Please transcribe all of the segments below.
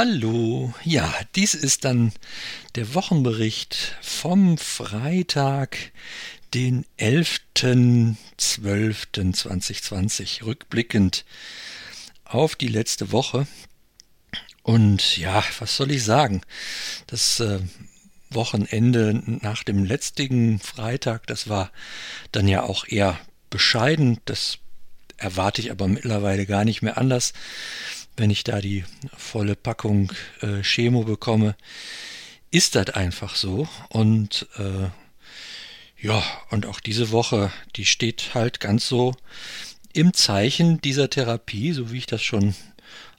Hallo, ja, dies ist dann der Wochenbericht vom Freitag, den 11.12.2020, rückblickend auf die letzte Woche. Und ja, was soll ich sagen? Das äh, Wochenende nach dem letztigen Freitag, das war dann ja auch eher bescheiden. Das erwarte ich aber mittlerweile gar nicht mehr anders wenn ich da die volle Packung äh, Chemo bekomme, ist das einfach so. Und äh, ja, und auch diese Woche, die steht halt ganz so im Zeichen dieser Therapie, so wie ich das schon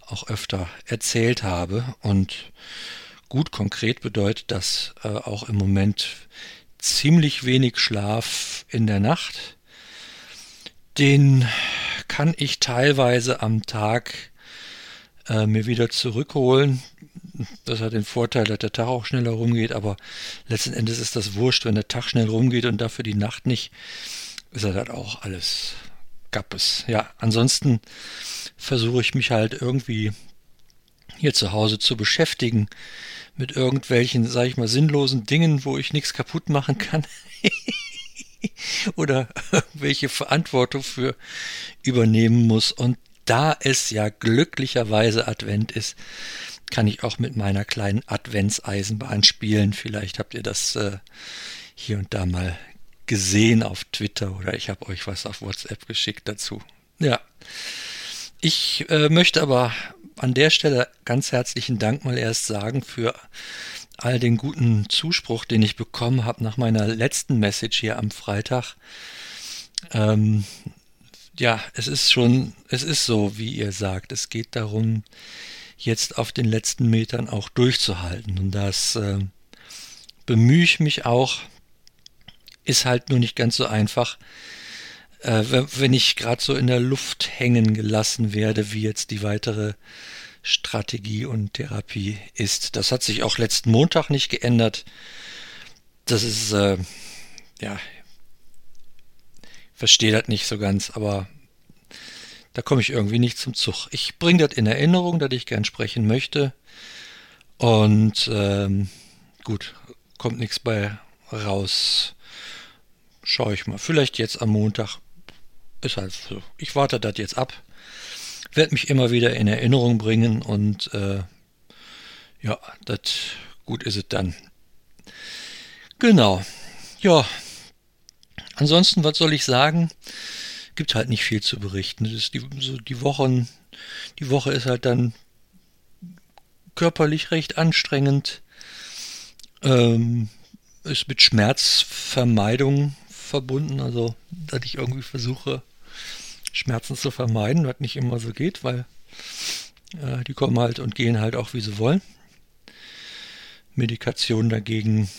auch öfter erzählt habe. Und gut konkret bedeutet das äh, auch im Moment ziemlich wenig Schlaf in der Nacht. Den kann ich teilweise am Tag äh, mir wieder zurückholen. Das hat den Vorteil, dass der Tag auch schneller rumgeht, aber letzten Endes ist das wurscht, wenn der Tag schnell rumgeht und dafür die Nacht nicht, ist das halt auch alles Gappes. Ja, ansonsten versuche ich mich halt irgendwie hier zu Hause zu beschäftigen mit irgendwelchen, sag ich mal, sinnlosen Dingen, wo ich nichts kaputt machen kann. oder welche Verantwortung für übernehmen muss. Und da es ja glücklicherweise Advent ist, kann ich auch mit meiner kleinen Adventseisenbahn spielen. Vielleicht habt ihr das äh, hier und da mal gesehen auf Twitter oder ich habe euch was auf WhatsApp geschickt dazu. Ja, ich äh, möchte aber an der Stelle ganz herzlichen Dank mal erst sagen für all den guten Zuspruch, den ich bekommen habe nach meiner letzten Message hier am Freitag. Ähm, ja, es ist schon, es ist so, wie ihr sagt. Es geht darum, jetzt auf den letzten Metern auch durchzuhalten. Und das äh, bemühe ich mich auch. Ist halt nur nicht ganz so einfach, äh, wenn ich gerade so in der Luft hängen gelassen werde, wie jetzt die weitere Strategie und Therapie ist. Das hat sich auch letzten Montag nicht geändert. Das ist, äh, ja, verstehe das nicht so ganz, aber da komme ich irgendwie nicht zum Zug. Ich bringe das in Erinnerung, dass ich gern sprechen möchte. Und ähm, gut, kommt nichts bei raus. Schaue ich mal. Vielleicht jetzt am Montag. Ist halt so. Ich warte das jetzt ab. Werde mich immer wieder in Erinnerung bringen und äh, ja, das gut ist es dann. Genau. Ja, Ansonsten, was soll ich sagen? Gibt halt nicht viel zu berichten. Die, so die Wochen, die Woche ist halt dann körperlich recht anstrengend. Ähm, ist mit Schmerzvermeidung verbunden, also dass ich irgendwie versuche, Schmerzen zu vermeiden, was nicht immer so geht, weil äh, die kommen halt und gehen halt auch wie sie wollen. Medikation dagegen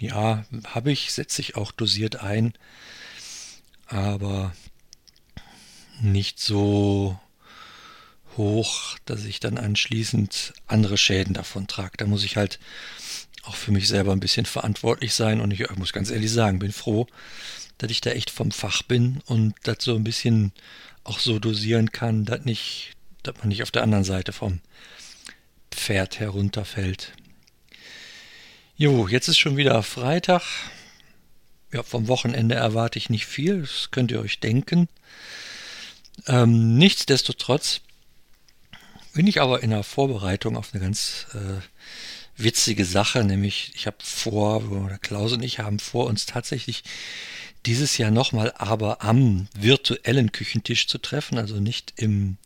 ja, habe ich, setze ich auch dosiert ein, aber nicht so hoch, dass ich dann anschließend andere Schäden davon trage. Da muss ich halt auch für mich selber ein bisschen verantwortlich sein und ich, ich muss ganz ehrlich sagen, bin froh, dass ich da echt vom Fach bin und das so ein bisschen auch so dosieren kann, dass nicht, dass man nicht auf der anderen Seite vom Pferd herunterfällt. Jo, jetzt ist schon wieder Freitag. Ja, vom Wochenende erwarte ich nicht viel, das könnt ihr euch denken. Ähm, nichtsdestotrotz bin ich aber in der Vorbereitung auf eine ganz äh, witzige Sache, nämlich ich habe vor, oder Klaus und ich haben vor, uns tatsächlich dieses Jahr nochmal aber am virtuellen Küchentisch zu treffen, also nicht im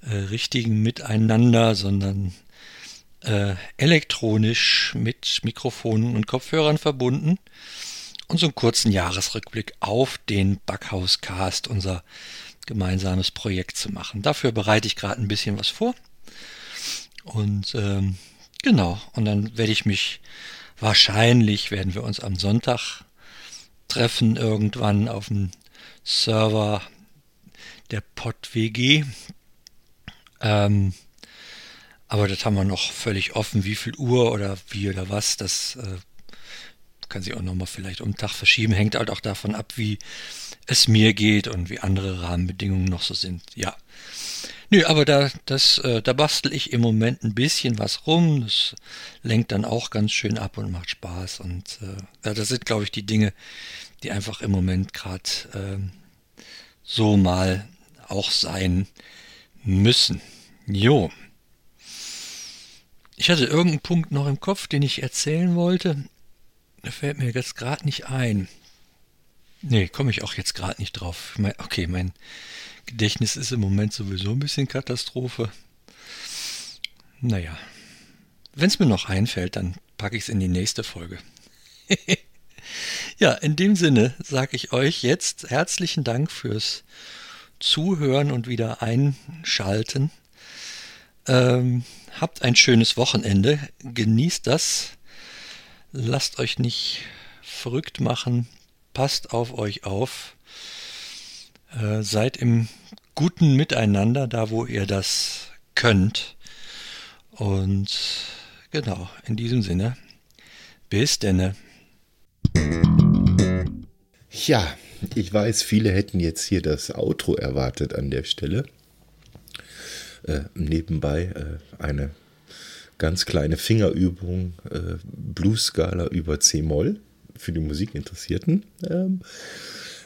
äh, richtigen Miteinander, sondern äh, elektronisch mit Mikrofonen und Kopfhörern verbunden und so einen kurzen Jahresrückblick auf den Backhauscast, unser gemeinsames Projekt zu machen. Dafür bereite ich gerade ein bisschen was vor. Und ähm, genau, und dann werde ich mich wahrscheinlich, werden wir uns am Sonntag treffen, irgendwann auf dem Server der PodWG. Ähm, aber das haben wir noch völlig offen, wie viel Uhr oder wie oder was. Das äh, kann sich auch nochmal vielleicht um den Tag verschieben. Hängt halt auch davon ab, wie es mir geht und wie andere Rahmenbedingungen noch so sind. Ja. Nö, aber da, das, äh, da bastel ich im Moment ein bisschen was rum. Das lenkt dann auch ganz schön ab und macht Spaß. Und äh, das sind, glaube ich, die Dinge, die einfach im Moment gerade äh, so mal auch sein müssen. Jo. Ich hatte irgendeinen Punkt noch im Kopf, den ich erzählen wollte. Der fällt mir jetzt gerade nicht ein. Nee, komme ich auch jetzt gerade nicht drauf. Okay, mein Gedächtnis ist im Moment sowieso ein bisschen Katastrophe. Naja, wenn es mir noch einfällt, dann packe ich es in die nächste Folge. ja, in dem Sinne sage ich euch jetzt herzlichen Dank fürs Zuhören und wieder einschalten. Ähm, habt ein schönes Wochenende, genießt das, lasst euch nicht verrückt machen, passt auf euch auf, äh, seid im guten Miteinander, da wo ihr das könnt. Und genau, in diesem Sinne, bis denne. Ja, ich weiß, viele hätten jetzt hier das Outro erwartet an der Stelle. Äh, nebenbei äh, eine ganz kleine Fingerübung, äh, Blues-Skala über C-Moll für die Musikinteressierten. Ähm,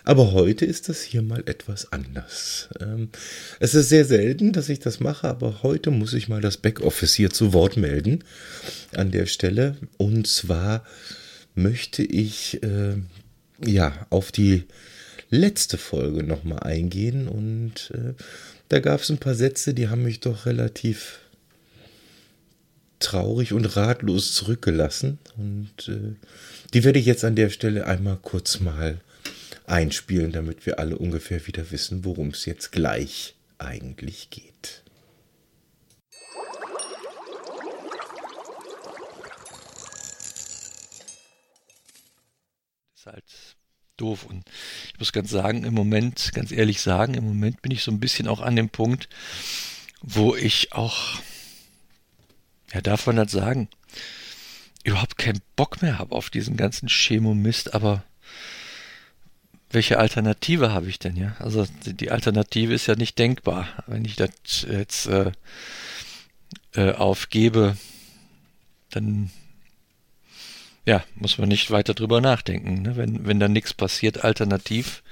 aber heute ist das hier mal etwas anders. Ähm, es ist sehr selten, dass ich das mache, aber heute muss ich mal das Backoffice hier zu Wort melden an der Stelle. Und zwar möchte ich äh, ja auf die letzte Folge nochmal eingehen und äh, da gab es ein paar Sätze, die haben mich doch relativ traurig und ratlos zurückgelassen und äh, die werde ich jetzt an der Stelle einmal kurz mal einspielen, damit wir alle ungefähr wieder wissen, worum es jetzt gleich eigentlich geht. halt doof. Und ich muss ganz sagen, im Moment, ganz ehrlich sagen, im Moment bin ich so ein bisschen auch an dem Punkt, wo ich auch, ja, darf man das sagen, überhaupt keinen Bock mehr habe auf diesen ganzen Chemomist, aber welche Alternative habe ich denn, ja? Also die Alternative ist ja nicht denkbar. Wenn ich das jetzt äh, äh, aufgebe, dann ja, muss man nicht weiter drüber nachdenken. Ne? Wenn, wenn da nichts passiert, alternativ,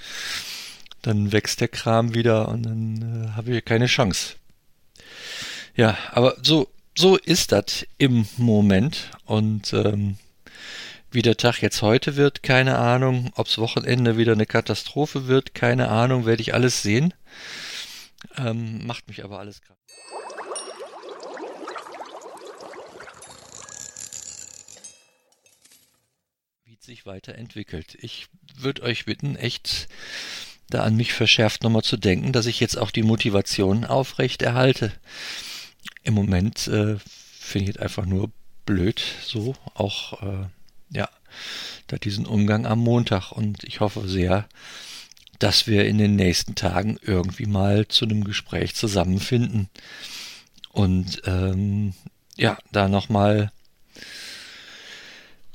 dann wächst der Kram wieder und dann äh, habe ich keine Chance. Ja, aber so, so ist das im Moment. Und ähm, wie der Tag jetzt heute wird, keine Ahnung. Ob's Wochenende wieder eine Katastrophe wird, keine Ahnung, werde ich alles sehen. Ähm, macht mich aber alles krass. Sich weiterentwickelt. Ich würde euch bitten, echt da an mich verschärft nochmal zu denken, dass ich jetzt auch die Motivation aufrecht erhalte. Im Moment äh, finde ich es einfach nur blöd, so auch äh, ja, da diesen Umgang am Montag und ich hoffe sehr, dass wir in den nächsten Tagen irgendwie mal zu einem Gespräch zusammenfinden und ähm, ja, da nochmal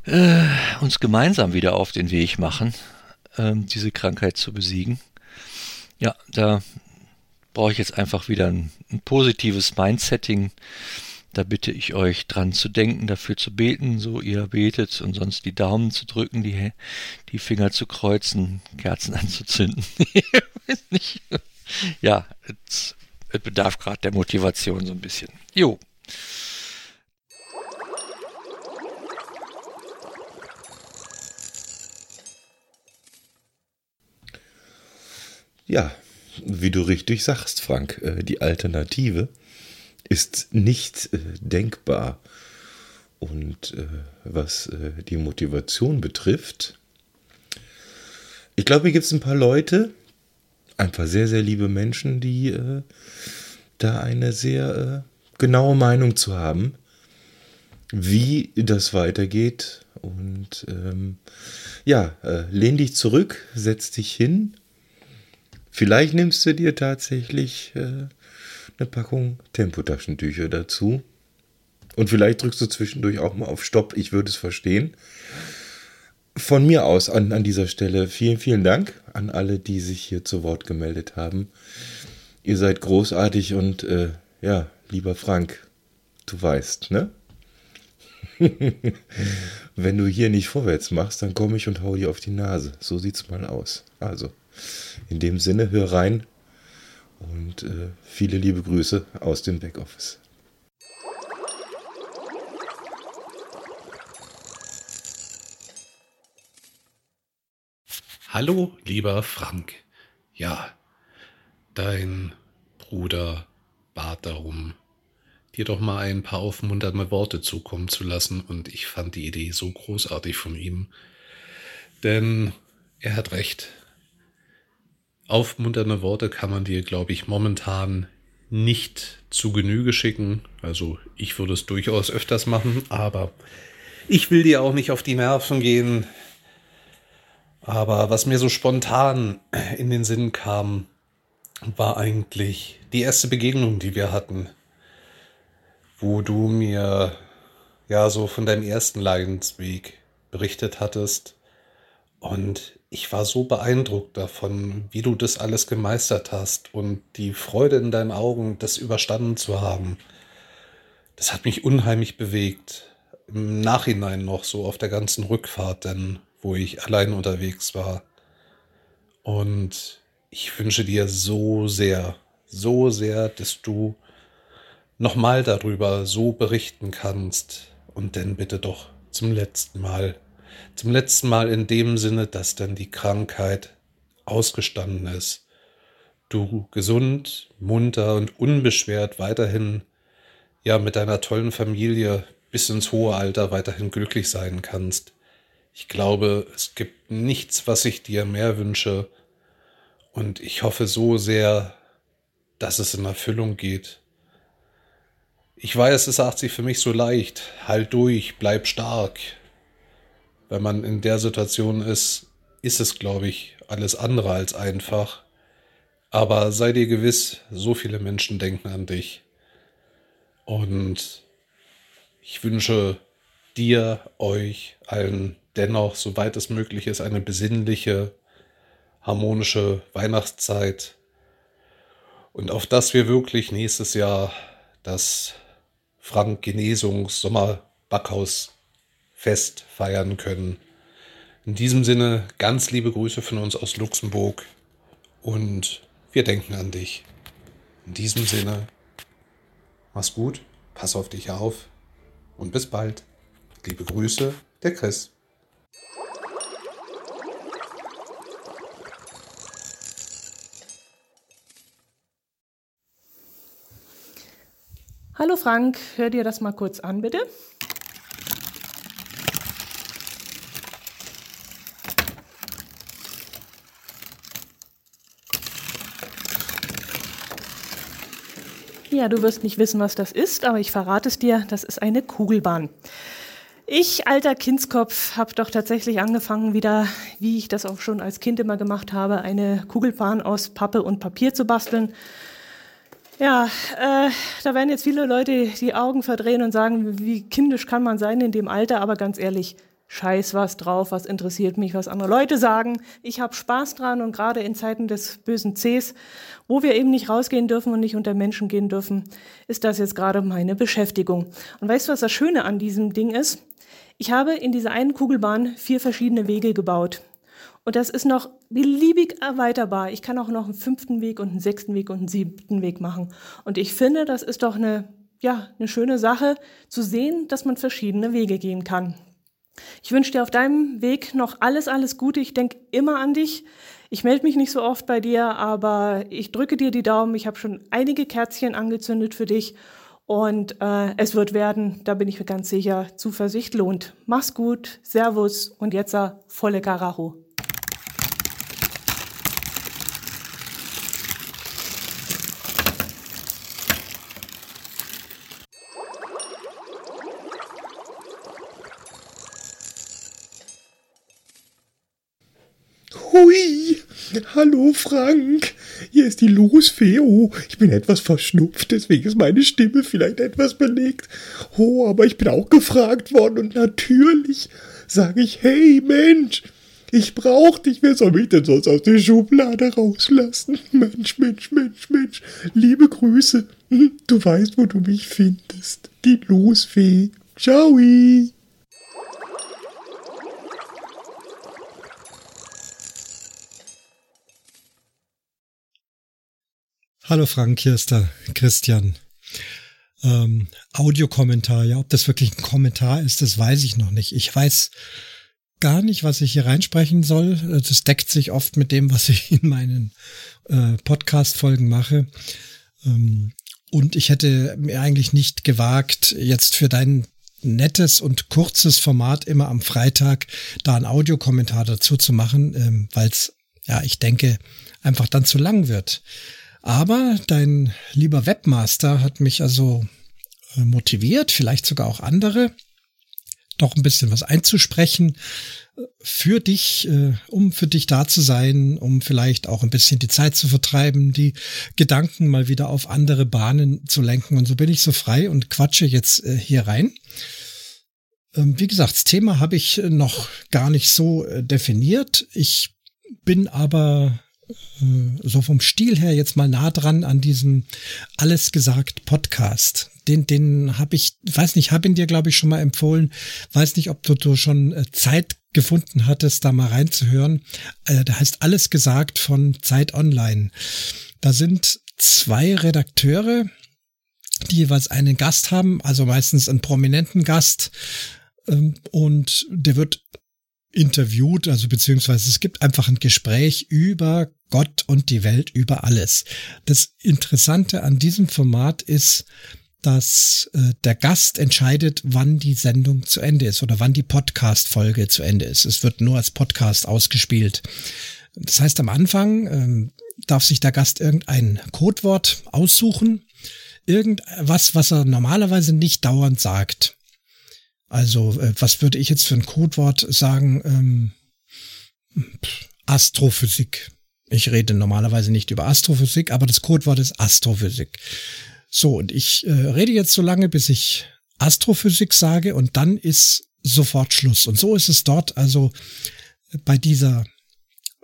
äh, uns gemeinsam wieder auf den Weg machen, ähm, diese Krankheit zu besiegen. Ja, da brauche ich jetzt einfach wieder ein, ein positives Mindsetting. Da bitte ich euch dran zu denken, dafür zu beten, so ihr betet und sonst die Daumen zu drücken, die, die Finger zu kreuzen, Kerzen anzuzünden. ja, es, es bedarf gerade der Motivation so ein bisschen. Jo. Ja, wie du richtig sagst, Frank, äh, die Alternative ist nicht äh, denkbar. Und äh, was die Motivation betrifft, ich glaube, hier gibt es ein paar Leute, ein paar sehr, sehr liebe Menschen, die da eine sehr genaue Meinung zu haben, wie das weitergeht. Und ähm, ja, lehn dich zurück, setz dich hin Vielleicht nimmst du dir tatsächlich äh, eine Packung Tempotaschentücher dazu. Und vielleicht drückst du zwischendurch auch mal auf Stopp. Ich würde es verstehen. von mir aus an, an dieser Stelle vielen, vielen Dank an alle, die sich hier zu Wort gemeldet haben. Ihr seid großartig und äh, ja, lieber Frank, du weißt, ne? Wenn du hier nicht vorwärts machst, dann komme ich und hau dir auf die Nase. So sieht's mal aus. Also, in dem Sinne, hör rein und äh, viele liebe Grüße aus dem Backoffice. Hallo, lieber Frank. Ja, dein Bruder bat darum, dir doch mal ein paar aufmunternde Worte zukommen zu lassen und ich fand die Idee so großartig von ihm. Denn er hat recht. Aufmunternde Worte kann man dir, glaube ich, momentan nicht zu Genüge schicken. Also ich würde es durchaus öfters machen, aber ich will dir auch nicht auf die Nerven gehen. Aber was mir so spontan in den Sinn kam, war eigentlich die erste Begegnung, die wir hatten, wo du mir ja so von deinem ersten Leidensweg berichtet hattest. Und ich war so beeindruckt davon, wie du das alles gemeistert hast und die Freude in deinen Augen, das überstanden zu haben. Das hat mich unheimlich bewegt. Im Nachhinein noch so auf der ganzen Rückfahrt, denn wo ich allein unterwegs war. Und ich wünsche dir so sehr, so sehr, dass du nochmal darüber so berichten kannst und dann bitte doch zum letzten Mal. Zum letzten Mal in dem Sinne, dass dann die Krankheit ausgestanden ist. Du gesund, munter und unbeschwert weiterhin ja mit deiner tollen Familie bis ins hohe Alter weiterhin glücklich sein kannst. Ich glaube, es gibt nichts, was ich dir mehr wünsche. Und ich hoffe so sehr, dass es in Erfüllung geht. Ich weiß, es sagt sich für mich so leicht. Halt durch, bleib stark. Wenn man in der Situation ist, ist es, glaube ich, alles andere als einfach. Aber sei dir gewiss, so viele Menschen denken an dich. Und ich wünsche dir, euch, allen dennoch, soweit es möglich ist, eine besinnliche, harmonische Weihnachtszeit. Und auf dass wir wirklich nächstes Jahr das Frank Genesungs Sommer Backhaus Fest feiern können. In diesem Sinne ganz liebe Grüße von uns aus Luxemburg und wir denken an dich. In diesem Sinne, mach's gut, pass auf dich auf und bis bald. Liebe Grüße, der Chris. Hallo Frank, hör dir das mal kurz an, bitte. Ja, du wirst nicht wissen, was das ist, aber ich verrate es dir, das ist eine Kugelbahn. Ich, alter Kindskopf, habe doch tatsächlich angefangen, wieder, wie ich das auch schon als Kind immer gemacht habe, eine Kugelbahn aus Pappe und Papier zu basteln. Ja, äh, da werden jetzt viele Leute die Augen verdrehen und sagen, wie kindisch kann man sein in dem Alter, aber ganz ehrlich, scheiß was drauf, was interessiert mich, was andere Leute sagen. Ich habe Spaß dran und gerade in Zeiten des bösen Cs, wo wir eben nicht rausgehen dürfen und nicht unter Menschen gehen dürfen, ist das jetzt gerade meine Beschäftigung. Und weißt du, was das Schöne an diesem Ding ist? Ich habe in dieser einen Kugelbahn vier verschiedene Wege gebaut. Und das ist noch beliebig erweiterbar. Ich kann auch noch einen fünften Weg und einen sechsten Weg und einen siebten Weg machen. Und ich finde, das ist doch eine, ja, eine schöne Sache zu sehen, dass man verschiedene Wege gehen kann. Ich wünsche dir auf deinem Weg noch alles, alles Gute. Ich denke immer an dich. Ich melde mich nicht so oft bei dir, aber ich drücke dir die Daumen. Ich habe schon einige Kerzchen angezündet für dich und äh, es wird werden, da bin ich mir ganz sicher. Zuversicht lohnt. Mach's gut, Servus und jetzt uh, volle Karacho. Hallo Frank, hier ist die Losfee. Oh, ich bin etwas verschnupft, deswegen ist meine Stimme vielleicht etwas belegt. Oh, aber ich bin auch gefragt worden und natürlich sage ich, hey Mensch, ich brauch dich, wer soll mich denn sonst aus der Schublade rauslassen? Mensch, Mensch, Mensch, Mensch, liebe Grüße. Hm, du weißt, wo du mich findest. Die Losfee. Ciao. Hallo Frank, hier ist der Christian. Ähm, Audiokommentar, ja, ob das wirklich ein Kommentar ist, das weiß ich noch nicht. Ich weiß gar nicht, was ich hier reinsprechen soll. Das deckt sich oft mit dem, was ich in meinen äh, Podcast-Folgen mache. Ähm, und ich hätte mir eigentlich nicht gewagt, jetzt für dein nettes und kurzes Format immer am Freitag da einen Audiokommentar dazu zu machen, ähm, weil es, ja, ich denke, einfach dann zu lang wird. Aber dein lieber Webmaster hat mich also äh, motiviert, vielleicht sogar auch andere, doch ein bisschen was einzusprechen äh, für dich, äh, um für dich da zu sein, um vielleicht auch ein bisschen die Zeit zu vertreiben, die Gedanken mal wieder auf andere Bahnen zu lenken. Und so bin ich so frei und quatsche jetzt hier rein. Ähm, wie gesagt, das Thema habe ich noch gar nicht so definiert. Ich bin aber so vom Stil her jetzt mal nah dran an diesem Alles gesagt Podcast. Den, den habe ich, weiß nicht, habe ihn dir, glaube ich, schon mal empfohlen. Weiß nicht, ob du, du schon äh, Zeit gefunden hattest, da mal reinzuhören. Äh, da heißt Alles gesagt von Zeit Online. Da sind zwei Redakteure, die jeweils einen Gast haben, also meistens einen prominenten Gast. Ähm, und der wird interviewt, also beziehungsweise es gibt einfach ein Gespräch über Gott und die Welt, über alles. Das Interessante an diesem Format ist, dass äh, der Gast entscheidet, wann die Sendung zu Ende ist oder wann die Podcast-Folge zu Ende ist. Es wird nur als Podcast ausgespielt. Das heißt, am Anfang ähm, darf sich der Gast irgendein Codewort aussuchen, irgendwas, was er normalerweise nicht dauernd sagt. Also, äh, was würde ich jetzt für ein Codewort sagen? Ähm, Astrophysik. Ich rede normalerweise nicht über Astrophysik, aber das Codewort ist Astrophysik. So, und ich äh, rede jetzt so lange, bis ich Astrophysik sage und dann ist sofort Schluss. Und so ist es dort also bei dieser,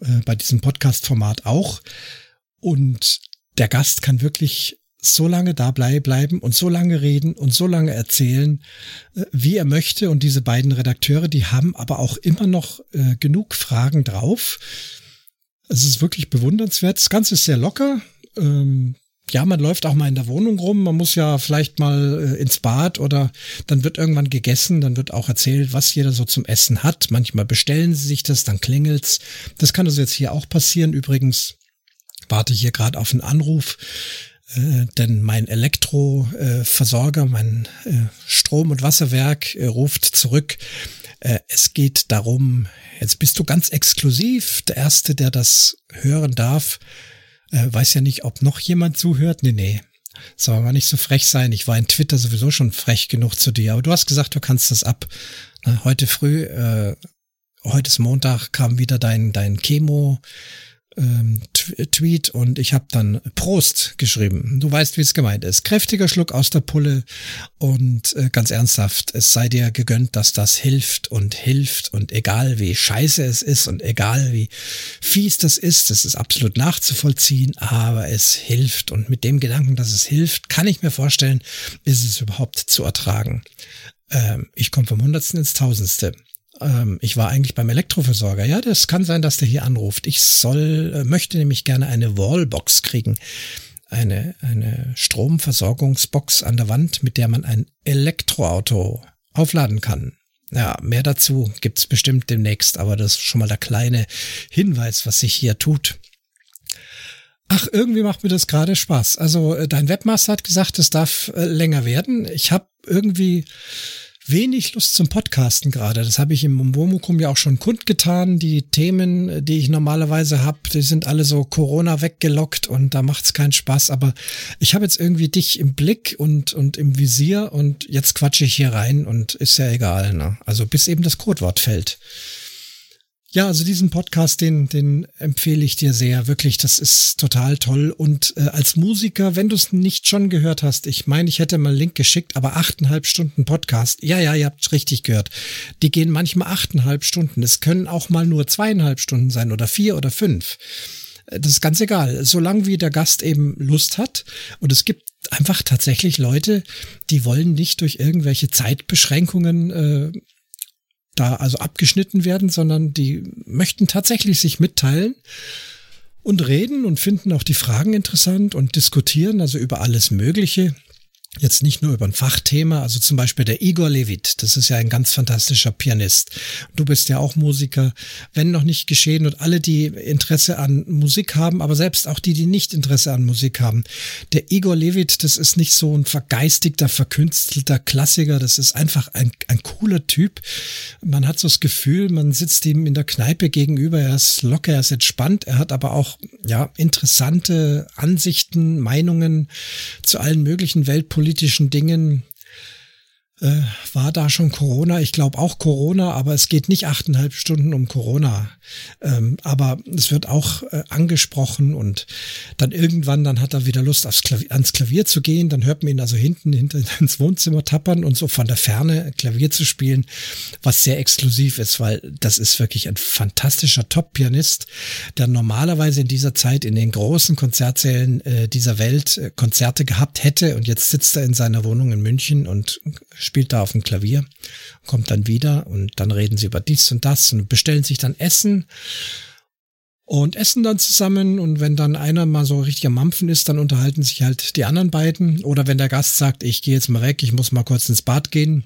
äh, bei diesem Podcast-Format auch. Und der Gast kann wirklich so lange da bleiben und so lange reden und so lange erzählen, äh, wie er möchte. Und diese beiden Redakteure, die haben aber auch immer noch äh, genug Fragen drauf es ist wirklich bewundernswert. Das Ganze ist sehr locker. Ähm, ja, man läuft auch mal in der Wohnung rum. Man muss ja vielleicht mal äh, ins Bad oder dann wird irgendwann gegessen. Dann wird auch erzählt, was jeder so zum Essen hat. Manchmal bestellen sie sich das, dann klingelt's. Das kann also jetzt hier auch passieren. Übrigens warte ich hier gerade auf einen Anruf. Äh, denn mein Elektroversorger, äh, mein äh, Strom- und Wasserwerk äh, ruft zurück. Äh, es geht darum, Jetzt bist du ganz exklusiv, der Erste, der das hören darf. Weiß ja nicht, ob noch jemand zuhört. Nee, nee. Soll aber nicht so frech sein. Ich war in Twitter sowieso schon frech genug zu dir. Aber du hast gesagt, du kannst das ab. Äh, heute früh, heute ist Montag, kam wieder dein, dein Chemo ähm, Tweet und ich habe dann Prost geschrieben. Du weißt, wie es gemeint ist. Kräftiger Schluck aus der Pulle und äh, ganz ernsthaft, es sei dir gegönnt, dass das hilft und hilft und egal wie scheiße es ist und egal wie fies das ist, das ist absolut nachzuvollziehen, aber es hilft und mit dem Gedanken, dass es hilft, kann ich mir vorstellen, ist es überhaupt zu ertragen. Ähm, ich komme vom Hundertsten ins Tausendste ähm, ich war eigentlich beim Elektroversorger. Ja, das kann sein, dass der hier anruft. Ich soll, äh, möchte nämlich gerne eine Wallbox kriegen. Eine, eine Stromversorgungsbox an der Wand, mit der man ein Elektroauto aufladen kann. Ja, mehr dazu gibt's bestimmt demnächst, aber das ist schon mal der kleine Hinweis, was sich hier tut. Ach, irgendwie macht mir das gerade Spaß. Also äh, dein Webmaster hat gesagt, es darf äh, länger werden. Ich habe irgendwie wenig Lust zum Podcasten gerade. Das habe ich im Umwomukum ja auch schon kundgetan. Die Themen, die ich normalerweise habe, die sind alle so Corona weggelockt und da macht's keinen Spaß. Aber ich habe jetzt irgendwie dich im Blick und, und im Visier und jetzt quatsche ich hier rein und ist ja egal. Ne? Also bis eben das Codewort fällt. Ja, also diesen Podcast, den, den empfehle ich dir sehr. Wirklich, das ist total toll. Und äh, als Musiker, wenn du es nicht schon gehört hast, ich meine, ich hätte mal einen Link geschickt, aber achteinhalb Stunden Podcast. Ja, ja, ihr habt richtig gehört. Die gehen manchmal achteinhalb Stunden. Es können auch mal nur zweieinhalb Stunden sein oder vier oder fünf. Äh, das ist ganz egal. Solange wie der Gast eben Lust hat. Und es gibt einfach tatsächlich Leute, die wollen nicht durch irgendwelche Zeitbeschränkungen äh, da also abgeschnitten werden, sondern die möchten tatsächlich sich mitteilen und reden und finden auch die Fragen interessant und diskutieren also über alles Mögliche jetzt nicht nur über ein Fachthema, also zum Beispiel der Igor Levit, das ist ja ein ganz fantastischer Pianist. Du bist ja auch Musiker, wenn noch nicht geschehen und alle, die Interesse an Musik haben, aber selbst auch die, die nicht Interesse an Musik haben. Der Igor Levit, das ist nicht so ein vergeistigter, verkünstelter Klassiker, das ist einfach ein, ein cooler Typ. Man hat so das Gefühl, man sitzt ihm in der Kneipe gegenüber, er ist locker, er ist entspannt, er hat aber auch, ja, interessante Ansichten, Meinungen zu allen möglichen Weltpolitiken politischen Dingen äh, war da schon Corona? Ich glaube auch Corona, aber es geht nicht achteinhalb Stunden um Corona. Ähm, aber es wird auch äh, angesprochen und dann irgendwann, dann hat er wieder Lust aufs Klavier, ans Klavier zu gehen. Dann hört man ihn also hinten, hinter ins Wohnzimmer tappern und so von der Ferne Klavier zu spielen, was sehr exklusiv ist, weil das ist wirklich ein fantastischer Top-Pianist, der normalerweise in dieser Zeit in den großen Konzertsälen äh, dieser Welt äh, Konzerte gehabt hätte und jetzt sitzt er in seiner Wohnung in München und spielt da auf dem Klavier, kommt dann wieder und dann reden sie über dies und das und bestellen sich dann Essen und essen dann zusammen und wenn dann einer mal so richtig am Mampfen ist, dann unterhalten sich halt die anderen beiden oder wenn der Gast sagt, ich gehe jetzt mal weg, ich muss mal kurz ins Bad gehen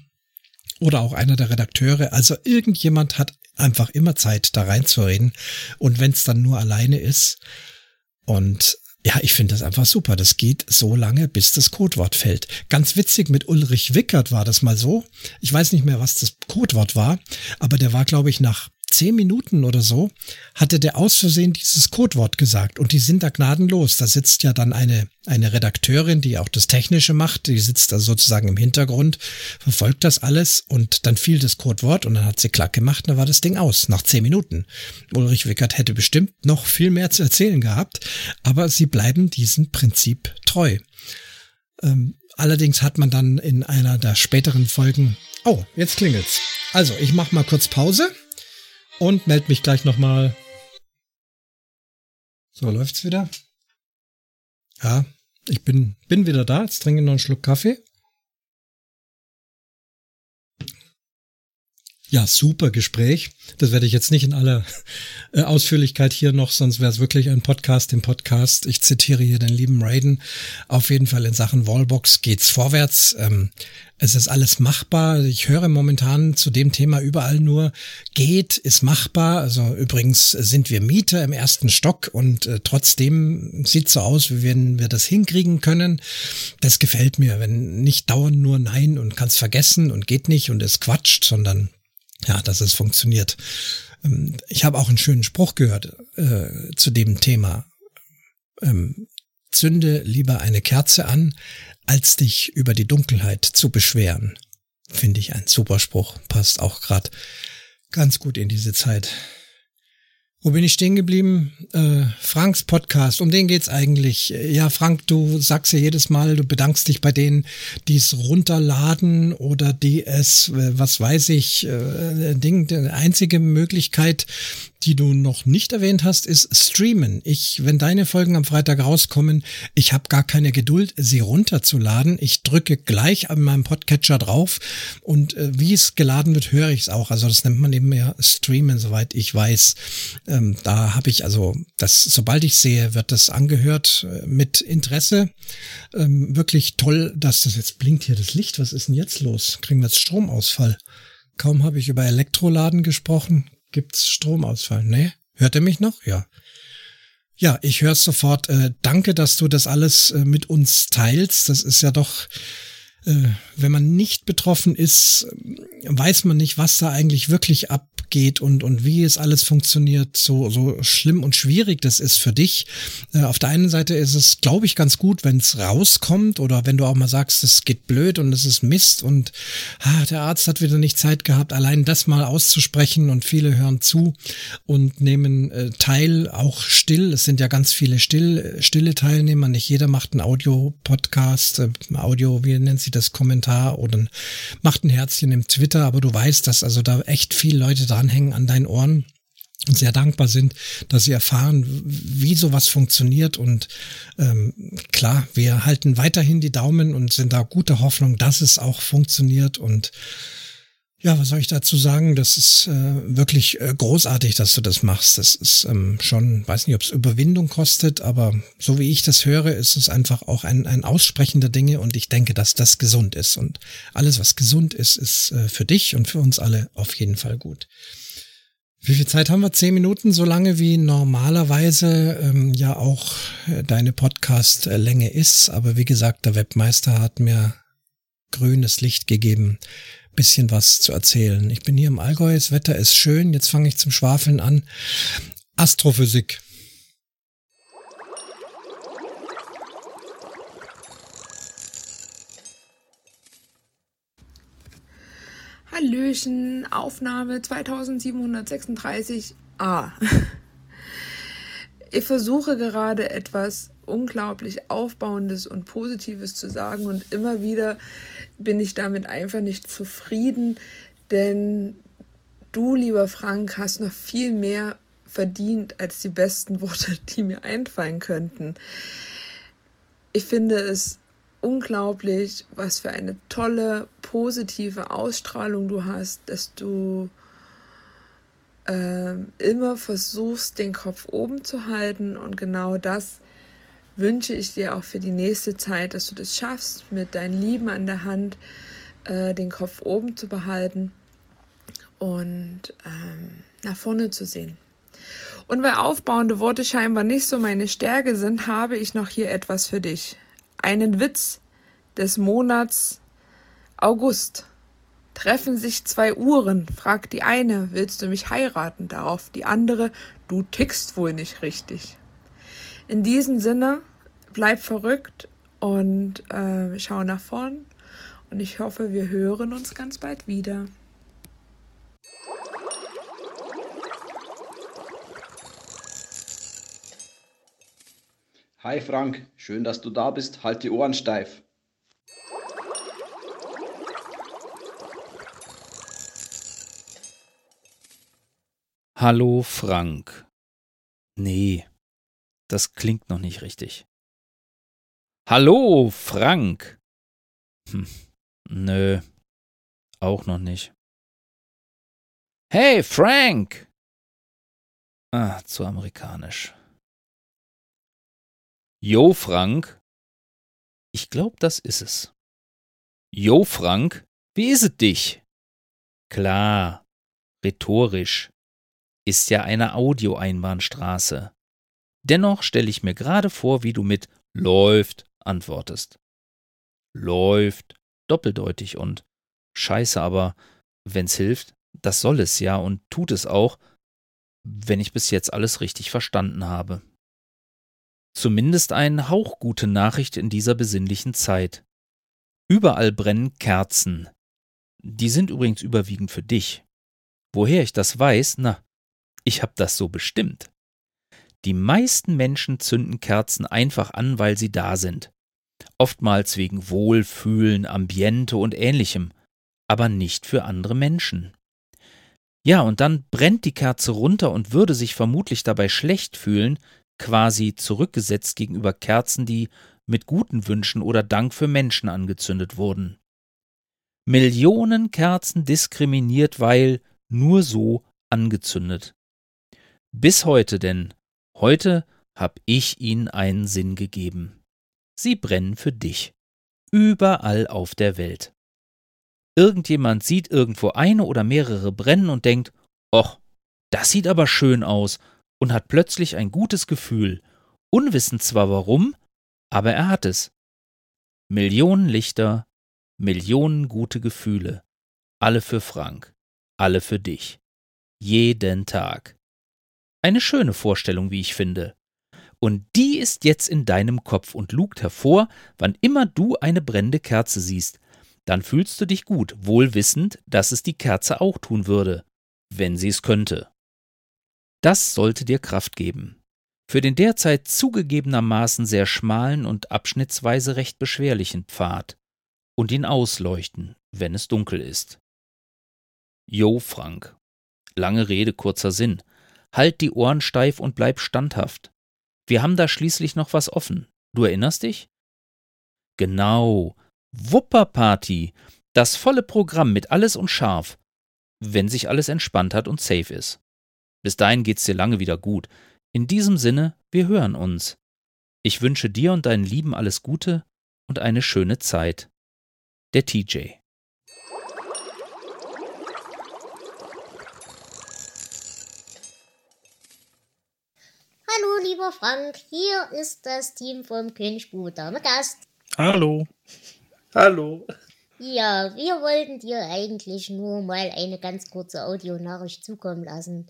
oder auch einer der Redakteure, also irgendjemand hat einfach immer Zeit da reinzureden und wenn es dann nur alleine ist und ja, ich finde das einfach super. Das geht so lange, bis das Codewort fällt. Ganz witzig, mit Ulrich Wickert war das mal so. Ich weiß nicht mehr, was das Codewort war, aber der war, glaube ich, nach zehn Minuten oder so hatte der aus Versehen dieses Codewort gesagt und die sind da gnadenlos. Da sitzt ja dann eine, eine Redakteurin, die auch das Technische macht, die sitzt da sozusagen im Hintergrund, verfolgt das alles und dann fiel das Codewort und dann hat sie klack gemacht, dann war das Ding aus, nach zehn Minuten. Ulrich Wickert hätte bestimmt noch viel mehr zu erzählen gehabt, aber sie bleiben diesem Prinzip treu. Ähm, allerdings hat man dann in einer der späteren Folgen Oh, jetzt klingelt's. Also, ich mach mal kurz Pause und melde mich gleich nochmal. So, läuft's wieder? Ja, ich bin, bin wieder da. Jetzt trinke ich noch einen Schluck Kaffee. Ja, super Gespräch. Das werde ich jetzt nicht in aller äh, Ausführlichkeit hier noch, sonst wäre es wirklich ein Podcast im Podcast. Ich zitiere hier den lieben Raiden. Auf jeden Fall in Sachen Wallbox geht's vorwärts. Ähm, es ist alles machbar. Ich höre momentan zu dem Thema überall nur, geht, ist machbar. Also übrigens sind wir Mieter im ersten Stock und äh, trotzdem sieht so aus, wie wenn wir das hinkriegen können. Das gefällt mir, wenn nicht dauernd nur Nein und kannst vergessen und geht nicht und es quatscht, sondern ja, dass es funktioniert. Ähm, ich habe auch einen schönen Spruch gehört äh, zu dem Thema. Ähm, zünde lieber eine Kerze an, als dich über die Dunkelheit zu beschweren. Finde ich ein super Spruch. Passt auch gerade ganz gut in diese Zeit. Wo bin ich stehen geblieben? Äh, Franks Podcast, um den geht's eigentlich. Ja, Frank, du sagst ja jedes Mal, du bedankst dich bei denen, die es runterladen oder die es, äh, was weiß ich, äh, Ding, die einzige Möglichkeit, die du noch nicht erwähnt hast, ist Streamen. Ich, wenn deine Folgen am Freitag rauskommen, ich habe gar keine Geduld, sie runterzuladen. Ich drücke gleich an meinem Podcatcher drauf und äh, wie es geladen wird, höre ich es auch. Also das nennt man eben mehr Streamen, soweit ich weiß. Ähm, da habe ich also das, sobald ich sehe, wird das angehört äh, mit Interesse. Ähm, wirklich toll, dass das jetzt blinkt hier das Licht. Was ist denn jetzt los? Kriegen wir jetzt Stromausfall? Kaum habe ich über Elektroladen gesprochen, Gibt's Stromausfall? Nee? Hört er mich noch? Ja. Ja, ich höre sofort. Äh, danke, dass du das alles äh, mit uns teilst. Das ist ja doch, wenn man nicht betroffen ist, weiß man nicht, was da eigentlich wirklich ab abgeht und, und wie es alles funktioniert, so, so schlimm und schwierig das ist für dich. Äh, auf der einen Seite ist es, glaube ich, ganz gut, wenn es rauskommt oder wenn du auch mal sagst, es geht blöd und es ist Mist und ah, der Arzt hat wieder nicht Zeit gehabt, allein das mal auszusprechen und viele hören zu und nehmen äh, teil, auch still. Es sind ja ganz viele still, stille Teilnehmer. Nicht jeder macht einen Audio-Podcast, äh, Audio, wie nennt sich das, Kommentar oder macht ein Herzchen im Twitter, aber du weißt, dass also da echt viele Leute dranhängen an deinen Ohren und sehr dankbar sind, dass sie erfahren, wie sowas funktioniert. Und ähm, klar, wir halten weiterhin die Daumen und sind da gute Hoffnung, dass es auch funktioniert. Und ja, was soll ich dazu sagen? Das ist äh, wirklich äh, großartig, dass du das machst. Das ist ähm, schon, weiß nicht, ob es Überwindung kostet, aber so wie ich das höre, ist es einfach auch ein, ein Aussprechen der Dinge und ich denke, dass das gesund ist. Und alles, was gesund ist, ist äh, für dich und für uns alle auf jeden Fall gut. Wie viel Zeit haben wir? Zehn Minuten, so lange wie normalerweise ähm, ja auch äh, deine Podcast-Länge ist. Aber wie gesagt, der Webmeister hat mir grünes Licht gegeben, bisschen was zu erzählen. Ich bin hier im Allgäu, das Wetter ist schön, jetzt fange ich zum Schwafeln an. Astrophysik. Hallöchen, Aufnahme 2736a. Ich versuche gerade etwas unglaublich Aufbauendes und Positives zu sagen und immer wieder bin ich damit einfach nicht zufrieden, denn du, lieber Frank, hast noch viel mehr verdient als die besten Worte, die mir einfallen könnten. Ich finde es unglaublich, was für eine tolle, positive Ausstrahlung du hast, dass du äh, immer versuchst, den Kopf oben zu halten und genau das wünsche ich dir auch für die nächste Zeit, dass du das schaffst, mit deinen Lieben an der Hand äh, den Kopf oben zu behalten und ähm, nach vorne zu sehen. Und weil aufbauende Worte scheinbar nicht so meine Stärke sind, habe ich noch hier etwas für dich. Einen Witz des Monats August. Treffen sich zwei Uhren, fragt die eine, willst du mich heiraten? Darauf die andere, du tickst wohl nicht richtig. In diesem Sinne, bleib verrückt und äh, schau nach vorn. Und ich hoffe, wir hören uns ganz bald wieder. Hi Frank, schön, dass du da bist. Halt die Ohren steif. Hallo Frank. Nee, das klingt noch nicht richtig. Hallo, Frank. Hm, nö, auch noch nicht. Hey, Frank. Ah, zu amerikanisch. Jo, Frank. Ich glaub, das ist es. Jo, Frank, wie ist es dich? Klar, rhetorisch. Ist ja eine Audioeinbahnstraße. Dennoch stelle ich mir gerade vor, wie du mit läuft antwortest. Läuft, doppeldeutig und scheiße, aber wenn's hilft, das soll es ja und tut es auch, wenn ich bis jetzt alles richtig verstanden habe. Zumindest eine hauchgute Nachricht in dieser besinnlichen Zeit. Überall brennen Kerzen. Die sind übrigens überwiegend für dich. Woher ich das weiß, na, ich hab das so bestimmt. Die meisten Menschen zünden Kerzen einfach an, weil sie da sind. Oftmals wegen Wohlfühlen, Ambiente und ähnlichem, aber nicht für andere Menschen. Ja, und dann brennt die Kerze runter und würde sich vermutlich dabei schlecht fühlen, quasi zurückgesetzt gegenüber Kerzen, die mit guten Wünschen oder Dank für Menschen angezündet wurden. Millionen Kerzen diskriminiert, weil nur so angezündet. Bis heute denn Heute hab ich ihnen einen Sinn gegeben. Sie brennen für dich. Überall auf der Welt. Irgendjemand sieht irgendwo eine oder mehrere brennen und denkt, Och, das sieht aber schön aus und hat plötzlich ein gutes Gefühl, unwissend zwar warum, aber er hat es. Millionen Lichter, Millionen gute Gefühle, alle für Frank, alle für dich. Jeden Tag. Eine schöne Vorstellung, wie ich finde. Und die ist jetzt in deinem Kopf und lugt hervor, wann immer du eine brennende Kerze siehst. Dann fühlst du dich gut, wohl wissend, dass es die Kerze auch tun würde, wenn sie es könnte. Das sollte dir Kraft geben. Für den derzeit zugegebenermaßen sehr schmalen und abschnittsweise recht beschwerlichen Pfad und ihn ausleuchten, wenn es dunkel ist. Jo, Frank. Lange Rede, kurzer Sinn. Halt die Ohren steif und bleib standhaft. Wir haben da schließlich noch was offen. Du erinnerst dich? Genau. Wupperparty. Das volle Programm mit alles und scharf. Wenn sich alles entspannt hat und safe ist. Bis dahin geht's dir lange wieder gut. In diesem Sinne, wir hören uns. Ich wünsche dir und deinen Lieben alles Gute und eine schöne Zeit. Der TJ. Hallo, lieber Frank, hier ist das Team vom Königsbruder mit Gast. Hallo. Hallo. Ja, wir wollten dir eigentlich nur mal eine ganz kurze Audionachricht zukommen lassen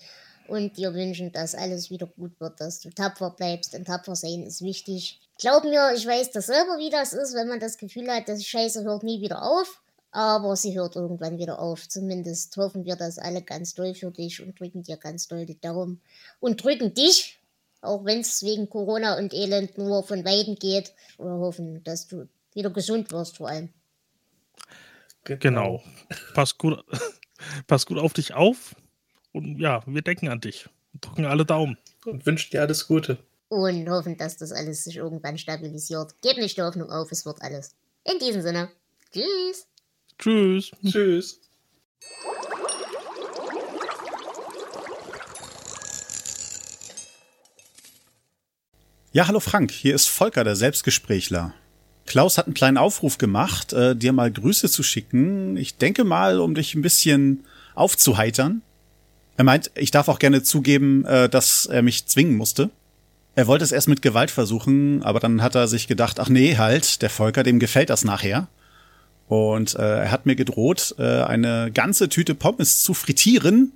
und dir wünschen, dass alles wieder gut wird, dass du tapfer bleibst. Und tapfer sein ist wichtig. Glaub mir, ich weiß das selber, wie das ist, wenn man das Gefühl hat, dass Scheiße hört nie wieder auf. Aber sie hört irgendwann wieder auf. Zumindest hoffen wir das alle ganz doll für dich und drücken dir ganz doll die Daumen. Und drücken dich, auch wenn es wegen Corona und Elend nur von Weiden geht. Wir hoffen, dass du wieder gesund wirst vor allem. Genau. Pass gut, pass gut auf dich auf. Und ja, wir denken an dich. Drücken alle Daumen. Und wünschen dir alles Gute. Und hoffen, dass das alles sich irgendwann stabilisiert. Gib nicht die Hoffnung auf, es wird alles. In diesem Sinne. Tschüss. Tschüss. Tschüss. Ja, hallo Frank, hier ist Volker, der Selbstgesprächler. Klaus hat einen kleinen Aufruf gemacht, äh, dir mal Grüße zu schicken. Ich denke mal, um dich ein bisschen aufzuheitern. Er meint, ich darf auch gerne zugeben, äh, dass er mich zwingen musste. Er wollte es erst mit Gewalt versuchen, aber dann hat er sich gedacht, ach nee, halt, der Volker, dem gefällt das nachher. Und äh, er hat mir gedroht, äh, eine ganze Tüte Pommes zu frittieren,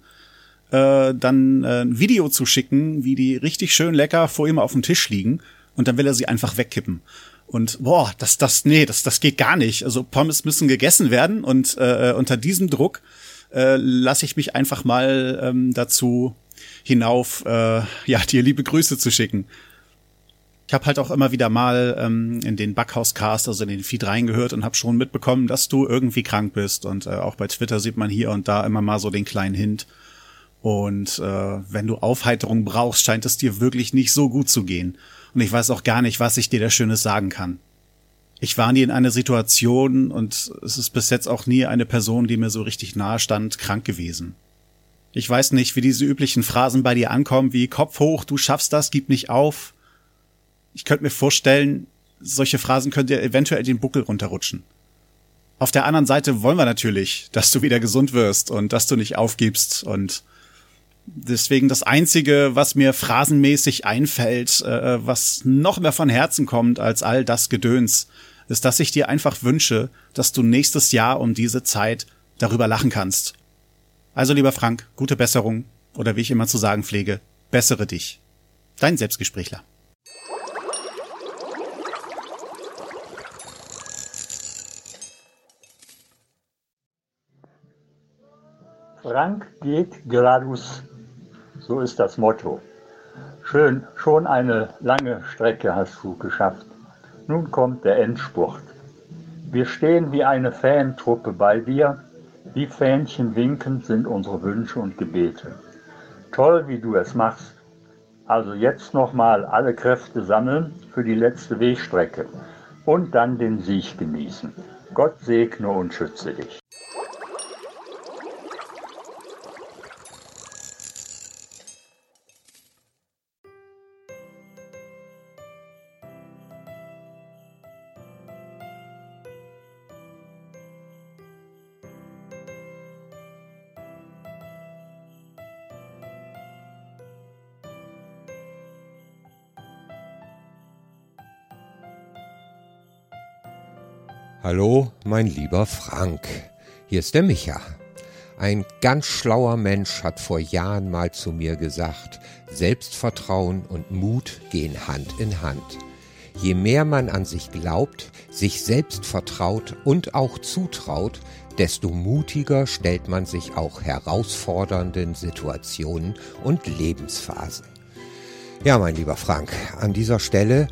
äh, dann äh, ein Video zu schicken, wie die richtig schön lecker vor ihm auf dem Tisch liegen. Und dann will er sie einfach wegkippen. Und boah, das, das, nee, das, das geht gar nicht. Also Pommes müssen gegessen werden und äh, unter diesem Druck äh, lasse ich mich einfach mal ähm, dazu hinauf, äh, ja, dir liebe Grüße zu schicken. Ich habe halt auch immer wieder mal ähm, in den Backhauscast, also in den Feed reingehört und habe schon mitbekommen, dass du irgendwie krank bist. Und äh, auch bei Twitter sieht man hier und da immer mal so den kleinen Hint. Und äh, wenn du Aufheiterung brauchst, scheint es dir wirklich nicht so gut zu gehen. Und ich weiß auch gar nicht, was ich dir da Schönes sagen kann. Ich war nie in einer Situation und es ist bis jetzt auch nie eine Person, die mir so richtig nahe stand, krank gewesen. Ich weiß nicht, wie diese üblichen Phrasen bei dir ankommen, wie Kopf hoch, du schaffst das, gib nicht auf. Ich könnte mir vorstellen, solche Phrasen könnt ihr eventuell den Buckel runterrutschen. Auf der anderen Seite wollen wir natürlich, dass du wieder gesund wirst und dass du nicht aufgibst und deswegen das einzige, was mir phrasenmäßig einfällt, äh, was noch mehr von Herzen kommt als all das Gedöns, ist, dass ich dir einfach wünsche, dass du nächstes Jahr um diese Zeit darüber lachen kannst. Also lieber Frank, gute Besserung oder wie ich immer zu sagen pflege, bessere dich. Dein Selbstgesprächler. Frank geht geradeaus. So ist das Motto. Schön, schon eine lange Strecke hast du geschafft. Nun kommt der Endspurt. Wir stehen wie eine Fantruppe bei dir. Wie Fähnchen winkend sind unsere Wünsche und Gebete. Toll, wie du es machst. Also jetzt nochmal alle Kräfte sammeln für die letzte Wegstrecke und dann den Sieg genießen. Gott segne und schütze dich. Hallo, mein lieber Frank. Hier ist der Micha. Ein ganz schlauer Mensch hat vor Jahren mal zu mir gesagt, Selbstvertrauen und Mut gehen Hand in Hand. Je mehr man an sich glaubt, sich selbst vertraut und auch zutraut, desto mutiger stellt man sich auch herausfordernden Situationen und Lebensphasen. Ja, mein lieber Frank, an dieser Stelle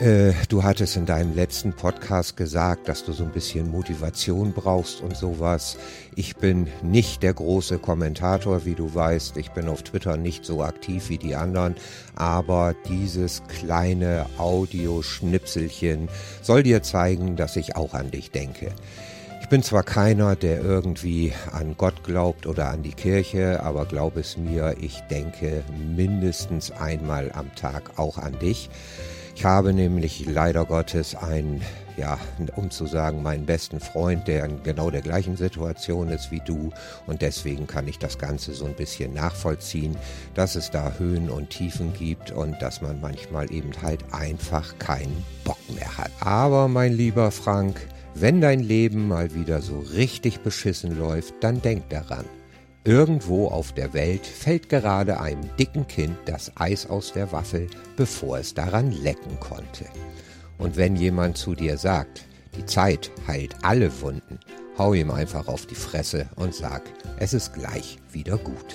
äh, du hattest in deinem letzten Podcast gesagt, dass du so ein bisschen Motivation brauchst und sowas. Ich bin nicht der große Kommentator, wie du weißt. Ich bin auf Twitter nicht so aktiv wie die anderen. Aber dieses kleine Audioschnipselchen soll dir zeigen, dass ich auch an dich denke. Ich bin zwar keiner, der irgendwie an Gott glaubt oder an die Kirche, aber glaub es mir, ich denke mindestens einmal am Tag auch an dich. Ich habe nämlich leider Gottes einen, ja, um zu sagen, meinen besten Freund, der in genau der gleichen Situation ist wie du. Und deswegen kann ich das Ganze so ein bisschen nachvollziehen, dass es da Höhen und Tiefen gibt und dass man manchmal eben halt einfach keinen Bock mehr hat. Aber mein lieber Frank, wenn dein Leben mal wieder so richtig beschissen läuft, dann denk daran. Irgendwo auf der Welt fällt gerade einem dicken Kind das Eis aus der Waffel, bevor es daran lecken konnte. Und wenn jemand zu dir sagt, die Zeit heilt alle Wunden, hau ihm einfach auf die Fresse und sag, es ist gleich wieder gut.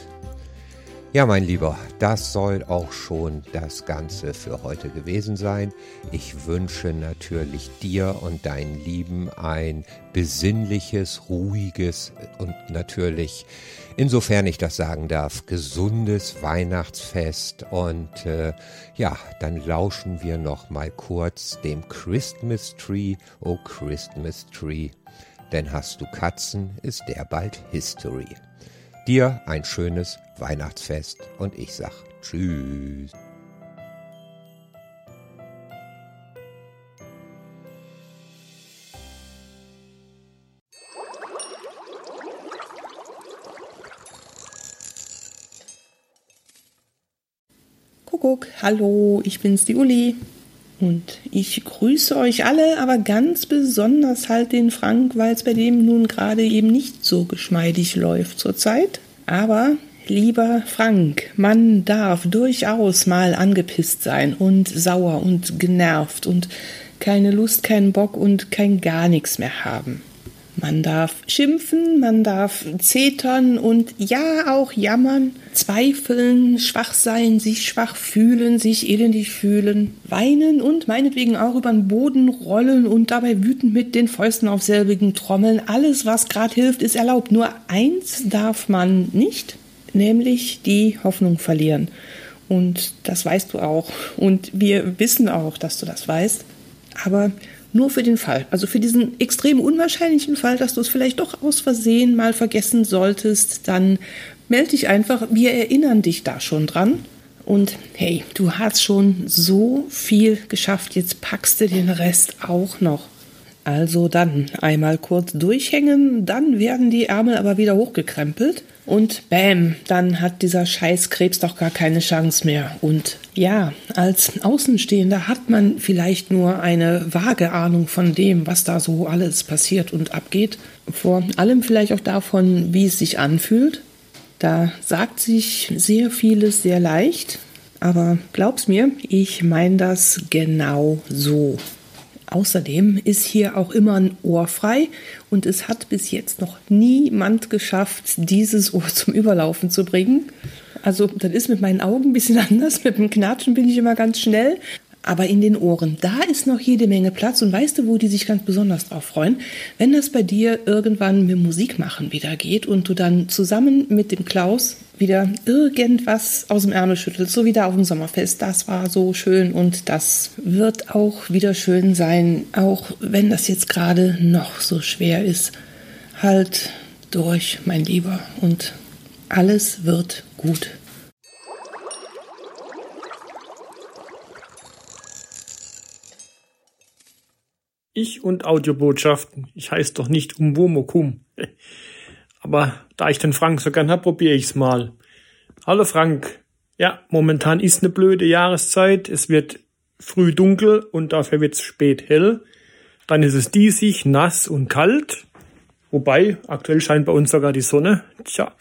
Ja, mein Lieber, das soll auch schon das Ganze für heute gewesen sein. Ich wünsche natürlich dir und deinen Lieben ein besinnliches, ruhiges und natürlich insofern ich das sagen darf, gesundes Weihnachtsfest und äh, ja, dann lauschen wir noch mal kurz dem Christmas Tree, oh Christmas Tree, denn hast du Katzen, ist der bald History. Dir ein schönes Weihnachtsfest und ich sag Tschüss. Kuckuck, hallo, ich bin's, die Uli. Und ich grüße euch alle, aber ganz besonders halt den Frank, weil es bei dem nun gerade eben nicht so geschmeidig läuft zurzeit. Aber lieber Frank, man darf durchaus mal angepisst sein und sauer und genervt und keine Lust, keinen Bock und kein gar nichts mehr haben. Man darf schimpfen, man darf zetern und ja auch jammern, zweifeln, schwach sein, sich schwach fühlen, sich elendig fühlen, weinen und meinetwegen auch über den Boden rollen und dabei wütend mit den Fäusten auf selbigen trommeln. Alles, was gerade hilft, ist erlaubt. Nur eins darf man nicht, nämlich die Hoffnung verlieren. Und das weißt du auch. Und wir wissen auch, dass du das weißt. Aber nur für den Fall, also für diesen extrem unwahrscheinlichen Fall, dass du es vielleicht doch aus Versehen mal vergessen solltest, dann melde dich einfach. Wir erinnern dich da schon dran. Und hey, du hast schon so viel geschafft, jetzt packst du den Rest auch noch. Also dann einmal kurz durchhängen, dann werden die Ärmel aber wieder hochgekrempelt und bäm, dann hat dieser Scheißkrebs doch gar keine Chance mehr. Und ja, als Außenstehender hat man vielleicht nur eine vage Ahnung von dem, was da so alles passiert und abgeht. Vor allem vielleicht auch davon, wie es sich anfühlt. Da sagt sich sehr vieles sehr leicht, aber glaub's mir, ich meine das genau so. Außerdem ist hier auch immer ein Ohr frei und es hat bis jetzt noch niemand geschafft, dieses Ohr zum Überlaufen zu bringen. Also das ist mit meinen Augen ein bisschen anders. Mit dem Knatschen bin ich immer ganz schnell. Aber in den Ohren, da ist noch jede Menge Platz. Und weißt du, wo die sich ganz besonders drauf freuen? Wenn das bei dir irgendwann mit Musik machen wieder geht und du dann zusammen mit dem Klaus wieder irgendwas aus dem Ärmel schüttelt, so wie da auf dem Sommerfest. Das war so schön und das wird auch wieder schön sein, auch wenn das jetzt gerade noch so schwer ist. Halt durch, mein Lieber, und alles wird gut. Ich und Audiobotschaften. Ich heiße doch nicht Umwomokum. Aber da ich den Frank so gern hab, probiere ich's mal. Hallo Frank. Ja, momentan ist ne blöde Jahreszeit. Es wird früh dunkel und dafür wird's spät hell. Dann ist es diesig, nass und kalt. Wobei, aktuell scheint bei uns sogar die Sonne. Tja.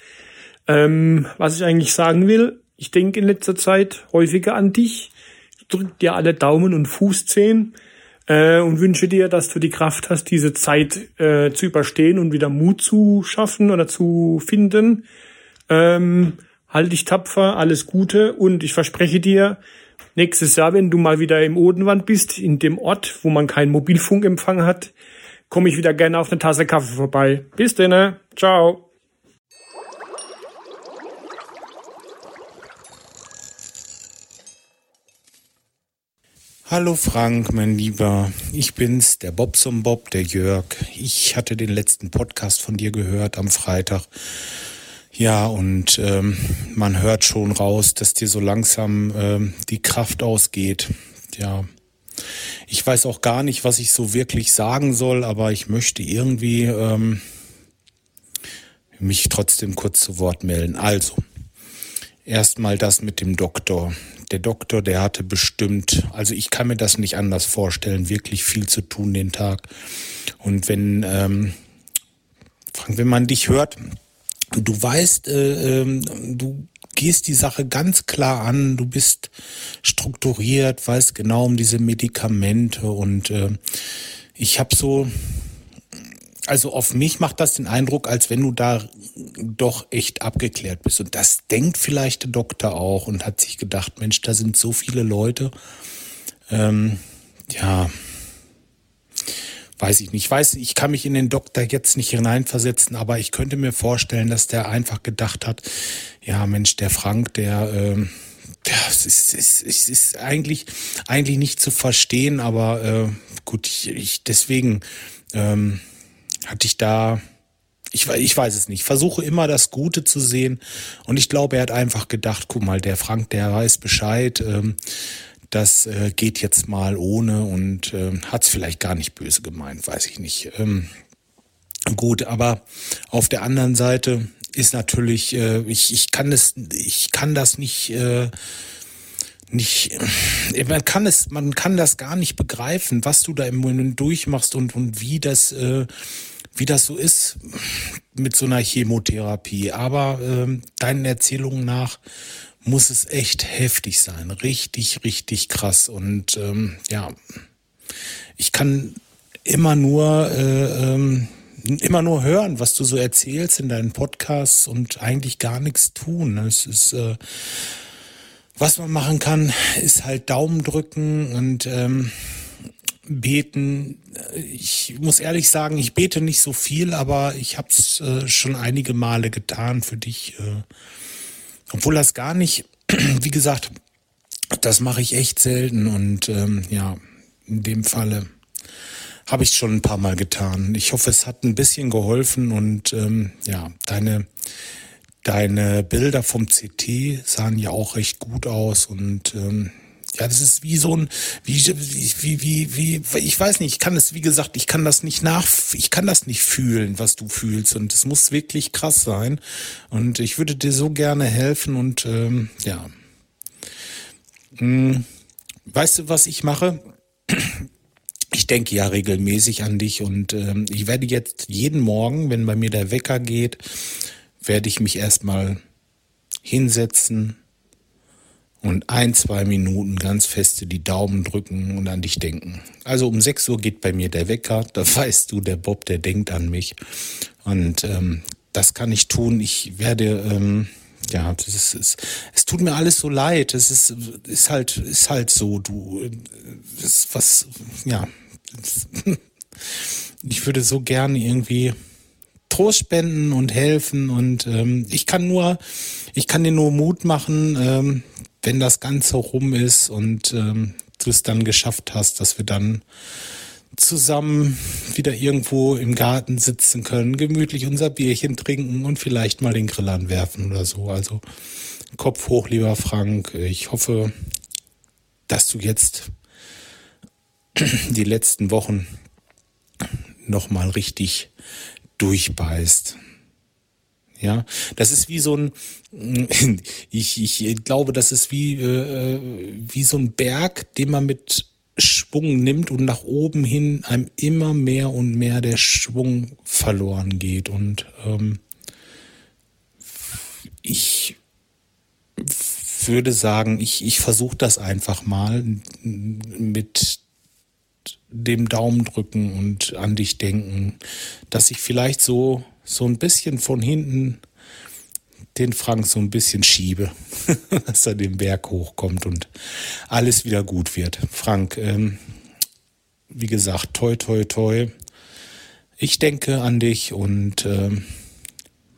Ähm, was ich eigentlich sagen will, ich denke in letzter Zeit häufiger an dich. Ich drücke dir alle Daumen und Fußzehen äh, und wünsche dir, dass du die Kraft hast, diese Zeit äh, zu überstehen und wieder Mut zu schaffen oder zu finden. Ähm, halt dich tapfer, alles Gute und ich verspreche dir, nächstes Jahr, wenn du mal wieder im Odenwand bist, in dem Ort, wo man keinen Mobilfunkempfang hat, komme ich wieder gerne auf eine Tasse Kaffee vorbei. Bis denn, ciao. Hallo Frank, mein Lieber. Ich bin's, der Bobson Bob, der Jörg. Ich hatte den letzten Podcast von dir gehört am Freitag. Ja, und ähm, man hört schon raus, dass dir so langsam ähm, die Kraft ausgeht. Ja, ich weiß auch gar nicht, was ich so wirklich sagen soll, aber ich möchte irgendwie ähm, mich trotzdem kurz zu Wort melden. Also, erstmal das mit dem Doktor der Doktor, der hatte bestimmt, also ich kann mir das nicht anders vorstellen, wirklich viel zu tun den Tag. Und wenn, ähm, Frank, wenn man dich hört, du weißt, äh, äh, du gehst die Sache ganz klar an, du bist strukturiert, weißt genau um diese Medikamente und äh, ich habe so also auf mich macht das den Eindruck, als wenn du da doch echt abgeklärt bist. Und das denkt vielleicht der Doktor auch und hat sich gedacht, Mensch, da sind so viele Leute. Ähm, ja, weiß ich nicht. Ich weiß, ich kann mich in den Doktor jetzt nicht hineinversetzen, aber ich könnte mir vorstellen, dass der einfach gedacht hat, ja, Mensch, der Frank, der, ähm, ja, es ist, es ist, es ist eigentlich, eigentlich nicht zu verstehen, aber äh, gut, ich, ich deswegen ähm, hatte ich da, ich, ich weiß es nicht, versuche immer das Gute zu sehen. Und ich glaube, er hat einfach gedacht, guck mal, der Frank, der weiß Bescheid, ähm, das äh, geht jetzt mal ohne und äh, hat es vielleicht gar nicht böse gemeint, weiß ich nicht. Ähm, gut, aber auf der anderen Seite ist natürlich, äh, ich, ich kann das, ich kann das nicht, äh, nicht, äh, man kann es, man kann das gar nicht begreifen, was du da im Moment durchmachst und, und wie das, äh, wie das so ist mit so einer Chemotherapie. Aber ähm, deinen Erzählungen nach muss es echt heftig sein. Richtig, richtig krass. Und ähm, ja, ich kann immer nur äh, ähm, immer nur hören, was du so erzählst in deinen Podcasts und eigentlich gar nichts tun. Es ist äh, was man machen kann, ist halt Daumen drücken und ähm, beten. Ich muss ehrlich sagen, ich bete nicht so viel, aber ich habe es äh, schon einige Male getan für dich. Äh, obwohl das gar nicht, wie gesagt, das mache ich echt selten und ähm, ja, in dem Falle habe ich schon ein paar Mal getan. Ich hoffe, es hat ein bisschen geholfen und ähm, ja, deine deine Bilder vom CT sahen ja auch recht gut aus und ähm, ja, das ist wie so ein, wie, wie, wie, wie, ich weiß nicht, ich kann es, wie gesagt, ich kann das nicht nach, ich kann das nicht fühlen, was du fühlst. Und es muss wirklich krass sein. Und ich würde dir so gerne helfen und ähm, ja. Hm, weißt du, was ich mache? Ich denke ja regelmäßig an dich und ähm, ich werde jetzt jeden Morgen, wenn bei mir der Wecker geht, werde ich mich erstmal hinsetzen, und ein, zwei Minuten ganz feste die Daumen drücken und an dich denken. Also um 6 Uhr geht bei mir der Wecker, da weißt du, der Bob, der denkt an mich. Und ähm, das kann ich tun. Ich werde, ähm, ja, das ist, ist, es tut mir alles so leid. Es ist, ist halt, ist halt so, du, ist was, ja. Ich würde so gerne irgendwie Trost spenden und helfen und ähm, ich kann nur, ich kann dir nur Mut machen, ähm, wenn das Ganze rum ist und ähm, du es dann geschafft hast, dass wir dann zusammen wieder irgendwo im Garten sitzen können, gemütlich unser Bierchen trinken und vielleicht mal den Grill anwerfen oder so. Also Kopf hoch, lieber Frank. Ich hoffe, dass du jetzt die letzten Wochen nochmal richtig durchbeißt. Ja, das ist wie so ein, ich, ich glaube, das ist wie, äh, wie so ein Berg, den man mit, Schwung nimmt und nach oben hin einem immer mehr und mehr der Schwung verloren geht. Und ähm, ich würde sagen, ich, ich versuche das einfach mal mit dem Daumen drücken und an dich denken, dass ich vielleicht so, so ein bisschen von hinten den Frank so ein bisschen schiebe, dass er den Berg hochkommt und alles wieder gut wird. Frank, ähm, wie gesagt, toi, toi, toi. Ich denke an dich und ähm,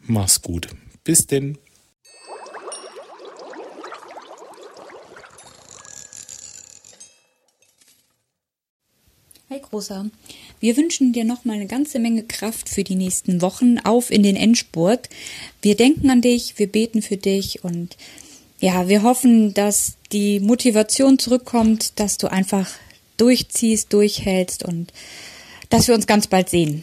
mach's gut. Bis denn. Hi Großer, wir wünschen dir noch mal eine ganze Menge Kraft für die nächsten Wochen auf in den Endspurt. Wir denken an dich, wir beten für dich und ja, wir hoffen, dass die Motivation zurückkommt, dass du einfach durchziehst, durchhältst und dass wir uns ganz bald sehen.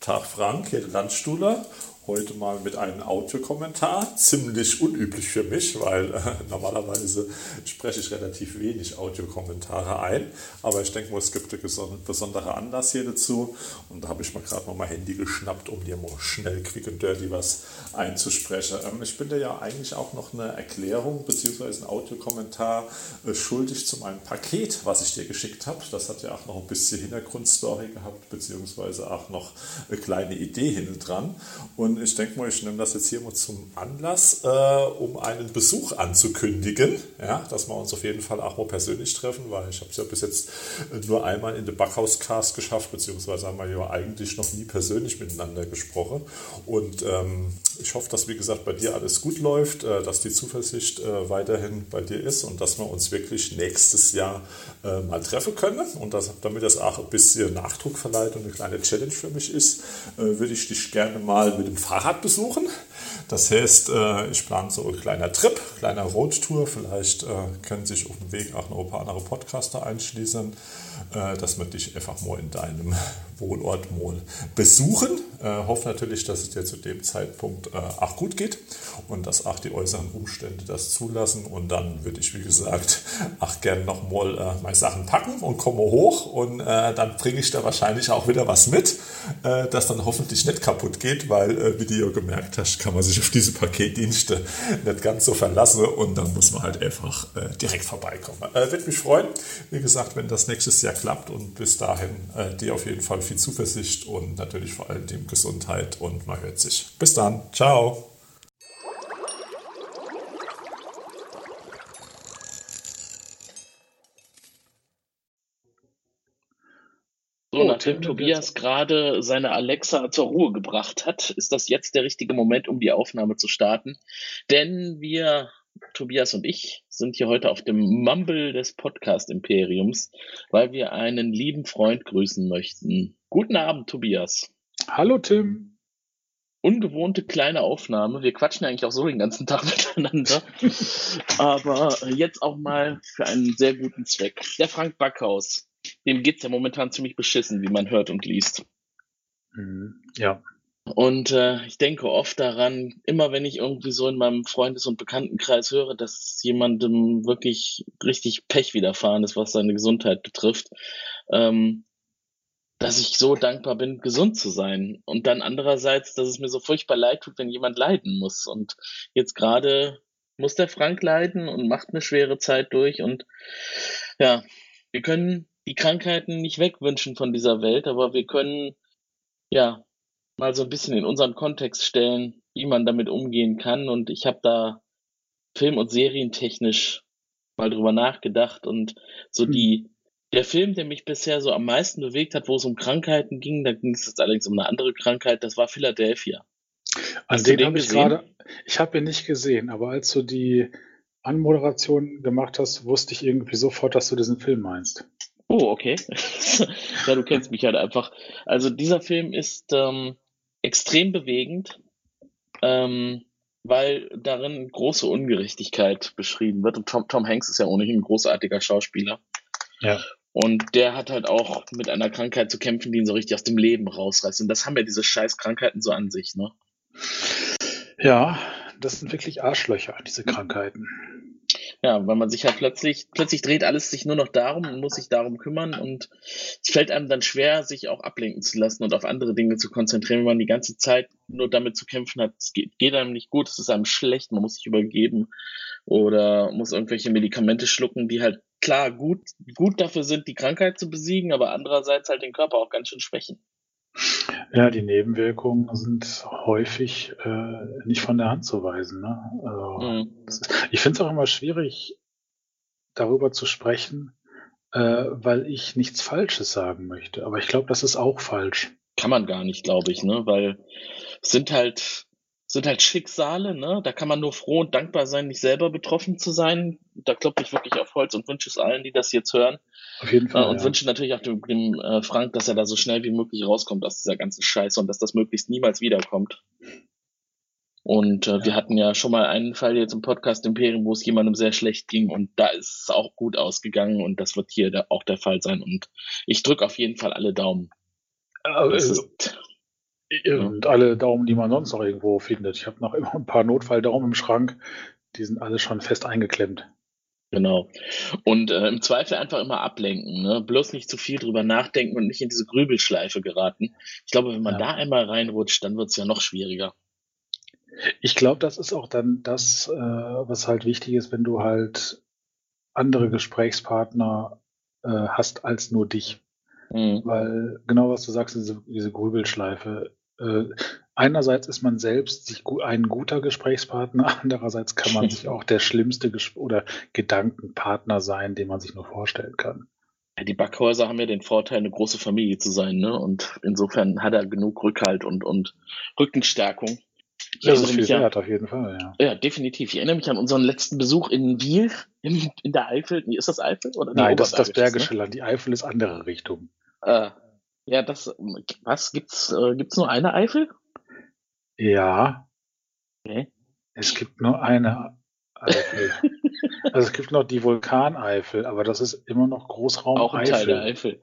Tag Frank, hier der Landstuhler heute mal mit einem Audiokommentar. Ziemlich unüblich für mich, weil äh, normalerweise spreche ich relativ wenig Audiokommentare ein. Aber ich denke mal, es gibt einen besonderen Anlass hier dazu. Und da habe ich mal gerade mal mein Handy geschnappt, um dir mal schnell, quick und dirty was einzusprechen. Ähm, ich bin dir ja eigentlich auch noch eine Erklärung bzw. einen Audiokommentar äh, schuldig zu meinem Paket, was ich dir geschickt habe. Das hat ja auch noch ein bisschen Hintergrundstory gehabt, beziehungsweise auch noch eine kleine Idee hinten dran. Und ich denke mal, ich nehme das jetzt hier mal zum Anlass, äh, um einen Besuch anzukündigen. Ja, dass wir uns auf jeden Fall auch mal persönlich treffen, weil ich habe es ja bis jetzt nur einmal in der Backhauscast geschafft, beziehungsweise haben wir ja eigentlich noch nie persönlich miteinander gesprochen. Und ähm, ich hoffe, dass, wie gesagt, bei dir alles gut läuft, äh, dass die Zuversicht äh, weiterhin bei dir ist und dass wir uns wirklich nächstes Jahr äh, mal treffen können. Und das, damit das auch ein bisschen Nachdruck verleiht und eine kleine Challenge für mich ist, äh, würde ich dich gerne mal mit dem Fahrrad besuchen. Das heißt, äh, ich plane so ein kleiner Trip, kleiner Roadtour. Vielleicht äh, können sich auf dem Weg auch noch ein paar andere Podcaster einschließen, äh, dass wir dich einfach mal in deinem Wohnort mal besuchen. hoffe natürlich, dass es dir zu dem Zeitpunkt auch gut geht und dass auch die äußeren Umstände das zulassen. Und dann würde ich, wie gesagt, auch gerne nochmal meine Sachen packen und komme hoch. Und dann bringe ich da wahrscheinlich auch wieder was mit, das dann hoffentlich nicht kaputt geht, weil, wie du ja gemerkt hast, kann man sich auf diese Paketdienste nicht ganz so verlassen und dann muss man halt einfach äh, direkt vorbeikommen. Äh, Würde mich freuen, wie gesagt, wenn das nächstes Jahr klappt und bis dahin äh, dir auf jeden Fall viel Zuversicht und natürlich vor allem dem Gesundheit und man hört sich. Bis dann, ciao. So, nachdem Tobias gerade seine Alexa zur Ruhe gebracht hat, ist das jetzt der richtige Moment, um die Aufnahme zu starten. Denn wir, Tobias und ich, sind hier heute auf dem Mumble des Podcast-Imperiums, weil wir einen lieben Freund grüßen möchten. Guten Abend, Tobias. Hallo, Tim. Ungewohnte kleine Aufnahme. Wir quatschen eigentlich auch so den ganzen Tag miteinander. Aber jetzt auch mal für einen sehr guten Zweck. Der Frank Backhaus dem geht's ja momentan ziemlich beschissen, wie man hört und liest. Mhm. Ja. Und äh, ich denke oft daran, immer wenn ich irgendwie so in meinem Freundes- und Bekanntenkreis höre, dass jemandem wirklich richtig Pech widerfahren ist, was seine Gesundheit betrifft, ähm, dass ich so dankbar bin, gesund zu sein. Und dann andererseits, dass es mir so furchtbar leid tut, wenn jemand leiden muss. Und jetzt gerade muss der Frank leiden und macht eine schwere Zeit durch. Und ja, wir können die Krankheiten nicht wegwünschen von dieser Welt, aber wir können ja mal so ein bisschen in unseren Kontext stellen, wie man damit umgehen kann. Und ich habe da film- und serientechnisch mal drüber nachgedacht und so hm. die der Film, der mich bisher so am meisten bewegt hat, wo es um Krankheiten ging, da ging es jetzt allerdings um eine andere Krankheit, das war Philadelphia. An den, den habe ich gerade, ich habe ihn nicht gesehen, aber als du die Anmoderation gemacht hast, wusste ich irgendwie sofort, dass du diesen Film meinst. Oh, okay. ja, du kennst mich halt einfach. Also dieser Film ist ähm, extrem bewegend, ähm, weil darin große Ungerechtigkeit beschrieben wird. Und Tom, Tom Hanks ist ja ohnehin ein großartiger Schauspieler. Ja. Und der hat halt auch mit einer Krankheit zu kämpfen, die ihn so richtig aus dem Leben rausreißt. Und das haben ja diese scheiß Krankheiten so an sich, ne? Ja, das sind wirklich Arschlöcher, diese Krankheiten. Ja, weil man sich ja plötzlich, plötzlich dreht alles sich nur noch darum und muss sich darum kümmern und es fällt einem dann schwer, sich auch ablenken zu lassen und auf andere Dinge zu konzentrieren, wenn man die ganze Zeit nur damit zu kämpfen hat, es geht, geht einem nicht gut, es ist einem schlecht, man muss sich übergeben oder muss irgendwelche Medikamente schlucken, die halt klar gut, gut dafür sind, die Krankheit zu besiegen, aber andererseits halt den Körper auch ganz schön schwächen. Ja, die Nebenwirkungen sind häufig äh, nicht von der Hand zu weisen. Ne? Also, Mhm. ich finde es auch immer schwierig, darüber zu sprechen, äh, weil ich nichts Falsches sagen möchte. Aber ich glaube, das ist auch falsch. Kann man gar nicht, glaube ich, ne? Weil es sind halt, sind halt Schicksale, ne? Da kann man nur froh und dankbar sein, nicht selber betroffen zu sein. Da klopfe ich wirklich auf Holz und wünsche es allen, die das jetzt hören. Auf jeden Fall. Äh, und ja. wünsche natürlich auch dem, dem äh, Frank, dass er da so schnell wie möglich rauskommt aus dieser ganzen Scheiße und dass das möglichst niemals wiederkommt. Und äh, wir hatten ja schon mal einen Fall jetzt im Podcast Imperium, wo es jemandem sehr schlecht ging und da ist es auch gut ausgegangen und das wird hier da auch der Fall sein. Und ich drücke auf jeden Fall alle Daumen. Also, und alle Daumen, die man sonst noch irgendwo findet. Ich habe noch immer ein paar Notfalldaumen im Schrank. Die sind alle schon fest eingeklemmt. Genau. Und äh, im Zweifel einfach immer ablenken, ne? Bloß nicht zu viel drüber nachdenken und nicht in diese Grübelschleife geraten. Ich glaube, wenn man Ja. da einmal reinrutscht, dann wird es ja noch schwieriger. Ich glaube, das ist auch dann das, äh, was halt wichtig ist, wenn du halt andere Gesprächspartner äh, hast als nur dich. Mhm. Weil genau was du sagst, diese, diese Grübelschleife. Äh, einerseits ist man selbst ein guter Gesprächspartner, andererseits kann man sich auch der schlimmste Ges oder Gedankenpartner sein, den man sich nur vorstellen kann. Ja, Die Backhäuser haben ja den Vorteil, eine große Familie zu sein, ne? Und insofern hat er genug Rückhalt und, und Rückenstärkung. Ich Das ist viel wert, auf jeden Fall, ja. Ja, definitiv. Ich erinnere mich an unseren letzten Besuch in Wiel, in, in der Eifel. Ist das Eifel? Oder Nein, das ist das Oberbergisches, Bergische Land. Die Eifel ist andere Richtung. Ne? Ja, das, was, gibt's, äh, gibt's nur eine Eifel? Ja. Okay. Es gibt nur eine Eifel. also es gibt noch die Vulkaneifel, aber das ist immer noch Großraum Auch ein Eifel. Teil der Eifel.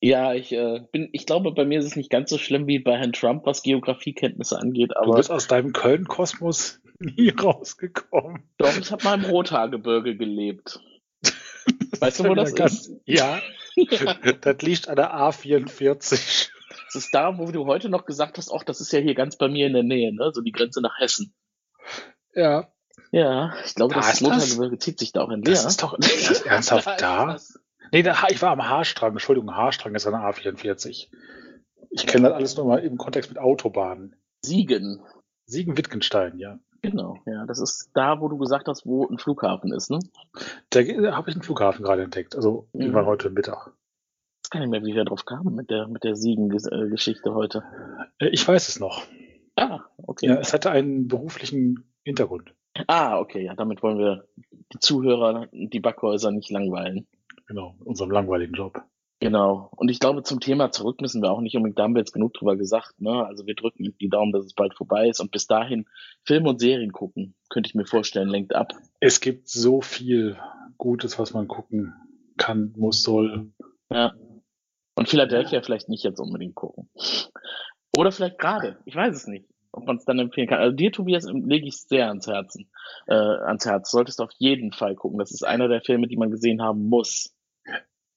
Ja, ich äh, bin, ich glaube, bei mir ist es nicht ganz so schlimm wie bei Herrn Trump, was Geografiekenntnisse angeht, Du aber bist aus deinem Köln-Kosmos nie rausgekommen. doch, ich habe mal im Rothaargebirge gelebt. Weißt du, wo das Ganz- ist? Ja. das liegt an der A44. Das ist da, wo du heute noch gesagt hast, ach, das ist ja hier ganz bei mir in der Nähe, ne? So die Grenze nach Hessen. Ja. Ja, ich glaube, Da das ist das? Zieht sich da auch entleer. Das ist doch ist das ernsthaft Da. Nee, da, ich war am Haarstrang. Entschuldigung, Haarstrang ist an der A44. Ich kenne das alles nur mal im Kontext mit Autobahnen. Siegen. Siegen-Wittgenstein, ja. Genau, ja, das ist da, wo du gesagt hast, wo ein Flughafen ist, ne? Da, da habe ich einen Flughafen gerade entdeckt. Also Mhm. irgendwann heute Mittag. Ich weiß gar nicht mehr, wie wir drauf kamen mit der, mit der Siegen-Geschichte heute. Äh, Ich weiß es noch. Ah, okay. Ja, es hatte einen beruflichen Hintergrund. Ah, okay, ja, damit wollen wir die Zuhörer und die Backhäuser nicht langweilen. Genau, unserem langweiligen Job. Genau. Und ich glaube, zum Thema zurück müssen wir auch nicht unbedingt, da haben wir jetzt genug drüber gesagt, ne? Also wir drücken die Daumen, dass es bald vorbei ist und bis dahin Filme und Serien gucken, könnte ich mir vorstellen, lenkt ab. Es gibt so viel Gutes, was man gucken kann, muss, soll. Ja. Und Philadelphia vielleicht nicht jetzt unbedingt gucken. Oder vielleicht gerade, ich weiß es nicht, ob man es dann empfehlen kann. Also dir, Tobias, lege ich sehr ans Herzen, äh, ans Herz. Solltest du auf jeden Fall gucken. Das ist einer der Filme, die man gesehen haben muss.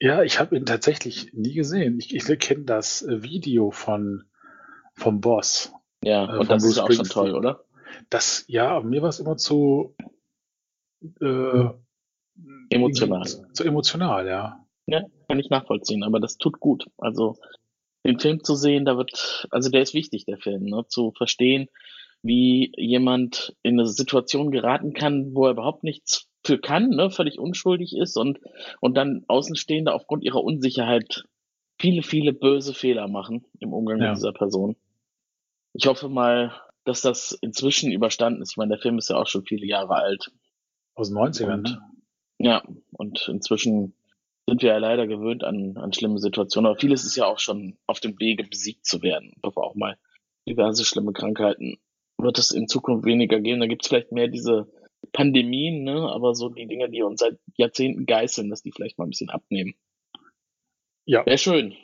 Ja, ich habe ihn tatsächlich nie gesehen. Ich, ich kenne das äh, Video von vom Boss. Ja, äh, und das ist Bruce auch schon toll, oder? Das, ja, mir war es immer zu äh, Emotional. Zu emotional, ja. Ja, kann ich nachvollziehen, aber das tut gut. Also den Film zu sehen, da wird, also der ist wichtig, der Film, ne? zu verstehen, wie jemand in eine Situation geraten kann, wo er überhaupt nichts für kann, ne? völlig unschuldig ist und, und dann Außenstehende aufgrund ihrer Unsicherheit viele, viele böse Fehler machen im Umgang Ja. mit dieser Person. Ich hoffe mal, dass das inzwischen überstanden ist. Ich meine, der Film ist ja auch schon viele Jahre alt. Aus den 90ern, Und, ne? Ja, und inzwischen sind wir ja leider gewöhnt an, an schlimme Situationen. Aber vieles ist ja auch schon auf dem Wege, besiegt zu werden. Ich hoffe auch mal, diverse schlimme Krankheiten wird es in Zukunft weniger geben. Da gibt es vielleicht mehr diese Pandemien, ne? aber so die Dinge, die uns seit Jahrzehnten geißeln, dass die vielleicht mal ein bisschen abnehmen. Ja. Wäre schön.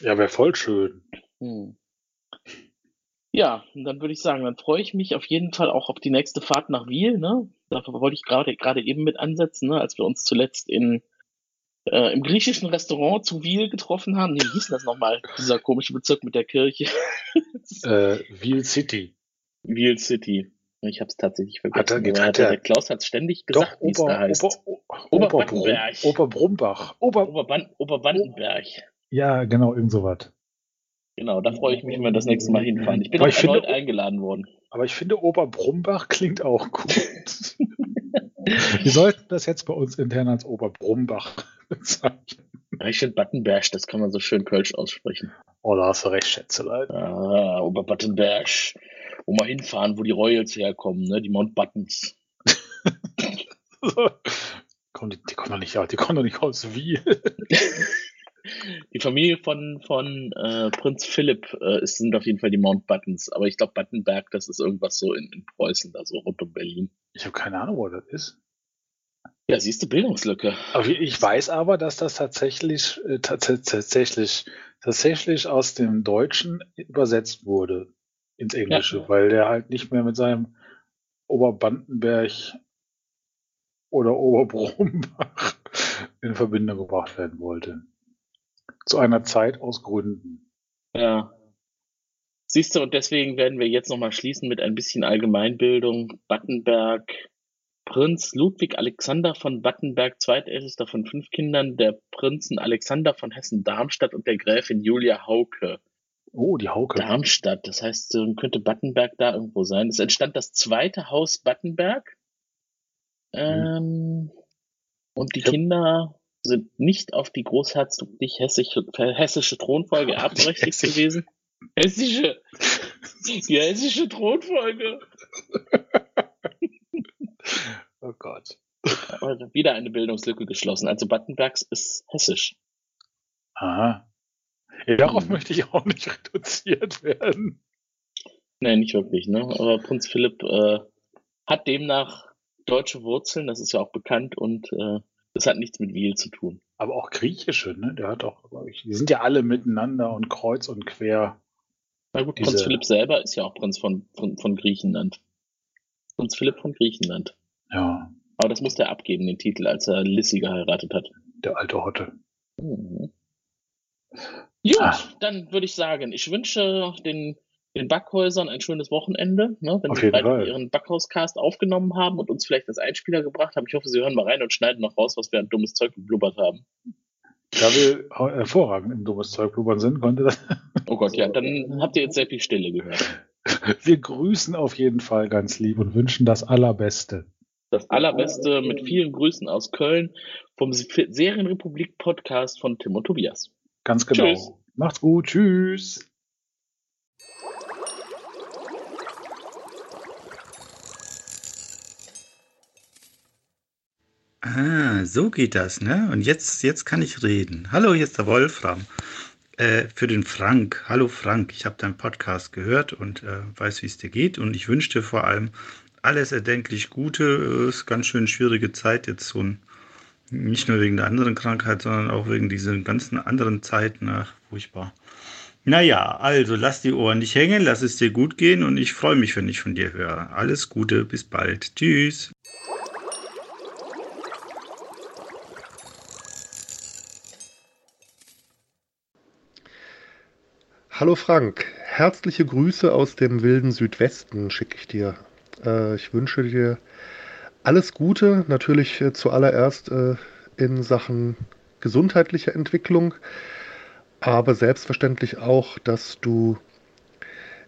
Ja, wäre voll schön. Hm. Ja, und dann würde ich sagen, dann freue ich mich auf jeden Fall auch auf die nächste Fahrt nach Wiel. Ne? Dafür wollte ich gerade gerade eben mit ansetzen, ne? als wir uns zuletzt in äh, im griechischen Restaurant zu Wiel getroffen haben. Nee, wie hieß das nochmal? Dieser komische Bezirk mit der Kirche. äh, Wiel City. Wiel City. Ich habe es tatsächlich vergessen. Hat er- hat der, er- Klaus hat ständig gesagt, wie es Ober- da heißt. Ober- Oberbannenberg. Oberbrumbach. Ober Oberban Oberbandenberg. ja, genau, irgend sowas. Genau, da freue ich mich, wenn wir das nächste Mal hinfahren. Ich bin Aber auch erneut eingeladen worden. Aber ich finde, Oberbrumbach klingt auch gut. Wir sollten das jetzt bei uns intern als Oberbrumbach bezeichnen. Finde Battenberg, das kann man so schön Kölsch aussprechen. Oh, da hast du recht, Schätzelein. Ah, Oberbattenberg. Wo wir hinfahren, wo die Royals herkommen, ne? Die Mountbattens. Komm, die, die kommen doch nicht aus, die kommen doch nicht aus Wiel. Die Familie von, von äh, Prinz Philipp äh, sind auf jeden Fall die Mountbattens. Aber ich glaube, Battenberg, das ist irgendwas so in, in Preußen, da so rund um Berlin. Ich habe keine Ahnung, wo das ist. Ja, siehst du, Bildungslücke. Aber ich weiß aber, dass das tatsächlich, äh, tats- tatsächlich, tatsächlich aus dem Deutschen übersetzt wurde ins Englische, weil der halt nicht mehr mit seinem Oberbandenberg oder Oberbrumbach in Verbindung gebracht werden wollte. Zu einer Zeit aus Gründen. Ja. Siehst du, und deswegen werden wir jetzt nochmal schließen mit ein bisschen Allgemeinbildung. Battenberg, Prinz Ludwig Alexander von Battenberg, zweitältester von fünf Kindern, der Prinzen Alexander von Hessen-Darmstadt und der Gräfin Julia Hauke. Oh, die Hauke. Darmstadt, das heißt, äh, könnte Battenberg da irgendwo sein. Es entstand das zweite Haus Battenberg. Ähm, und die Kinder sind nicht auf die großherzoglich hessische, hessische Thronfolge erbberechtigt gewesen. Hessische. Die hessische Thronfolge. Oh Gott. Aber wieder eine Bildungslücke geschlossen. Also Battenbergs ist hessisch. Aha. Darauf möchte ich auch nicht reduziert werden. Nee, nicht wirklich, ne? Aber Prinz Philipp äh, hat demnach deutsche Wurzeln, das ist ja auch bekannt und äh, das hat nichts mit Wiel zu tun. Aber auch griechische, ne? Der hat auch, ich, die sind ja alle miteinander und kreuz und quer. Na gut, Prinz Philipp selber ist ja auch Prinz von, von, von Griechenland. Prinz Philipp von Griechenland. Ja, Aber das musste er abgeben, den Titel, als er Lissy geheiratet hat. der alte Hotte. Mhm. Gut, Ah. dann würde ich sagen, ich wünsche den, den Backhäusern ein schönes Wochenende, ne, wenn Auf sie beide ihren Backhauscast aufgenommen haben und uns vielleicht als Einspieler gebracht haben. Ich hoffe, sie hören mal rein und schneiden noch raus, was wir an dummes Zeug geblubbert haben. Da wir hervorragend im dummes Zeug blubbern sind, konnte das. Oh Gott, ja, dann habt ihr jetzt sehr viel Stille gehört. Wir grüßen auf jeden Fall ganz lieb und wünschen das Allerbeste. Das allerbeste mit vielen Grüßen aus Köln vom Serienrepublik Podcast von Tim und Tobias. Ganz genau. Tschüss. Macht's gut. Tschüss. Ah, so geht das, ne? Und jetzt, jetzt kann ich reden. Hallo, hier ist der Wolfram. Äh, für den Frank. Hallo Frank, ich habe deinen Podcast gehört und äh, weiß, wie es dir geht. Und ich wünsche dir vor allem alles erdenklich Gute. Äh, ist ganz schön schwierige Zeit jetzt so ein, nicht nur wegen der anderen Krankheit, sondern auch wegen dieser ganzen anderen Zeit. Ach, furchtbar. Naja, also lass die Ohren nicht hängen, lass es dir gut gehen und ich freue mich, wenn ich von dir höre. Alles Gute, bis bald. Tschüss. Hallo Frank, herzliche Grüße aus dem wilden Südwesten schicke ich dir. Äh, ich wünsche dir alles Gute, natürlich äh, zuallererst äh, in Sachen gesundheitlicher Entwicklung, aber selbstverständlich auch, dass du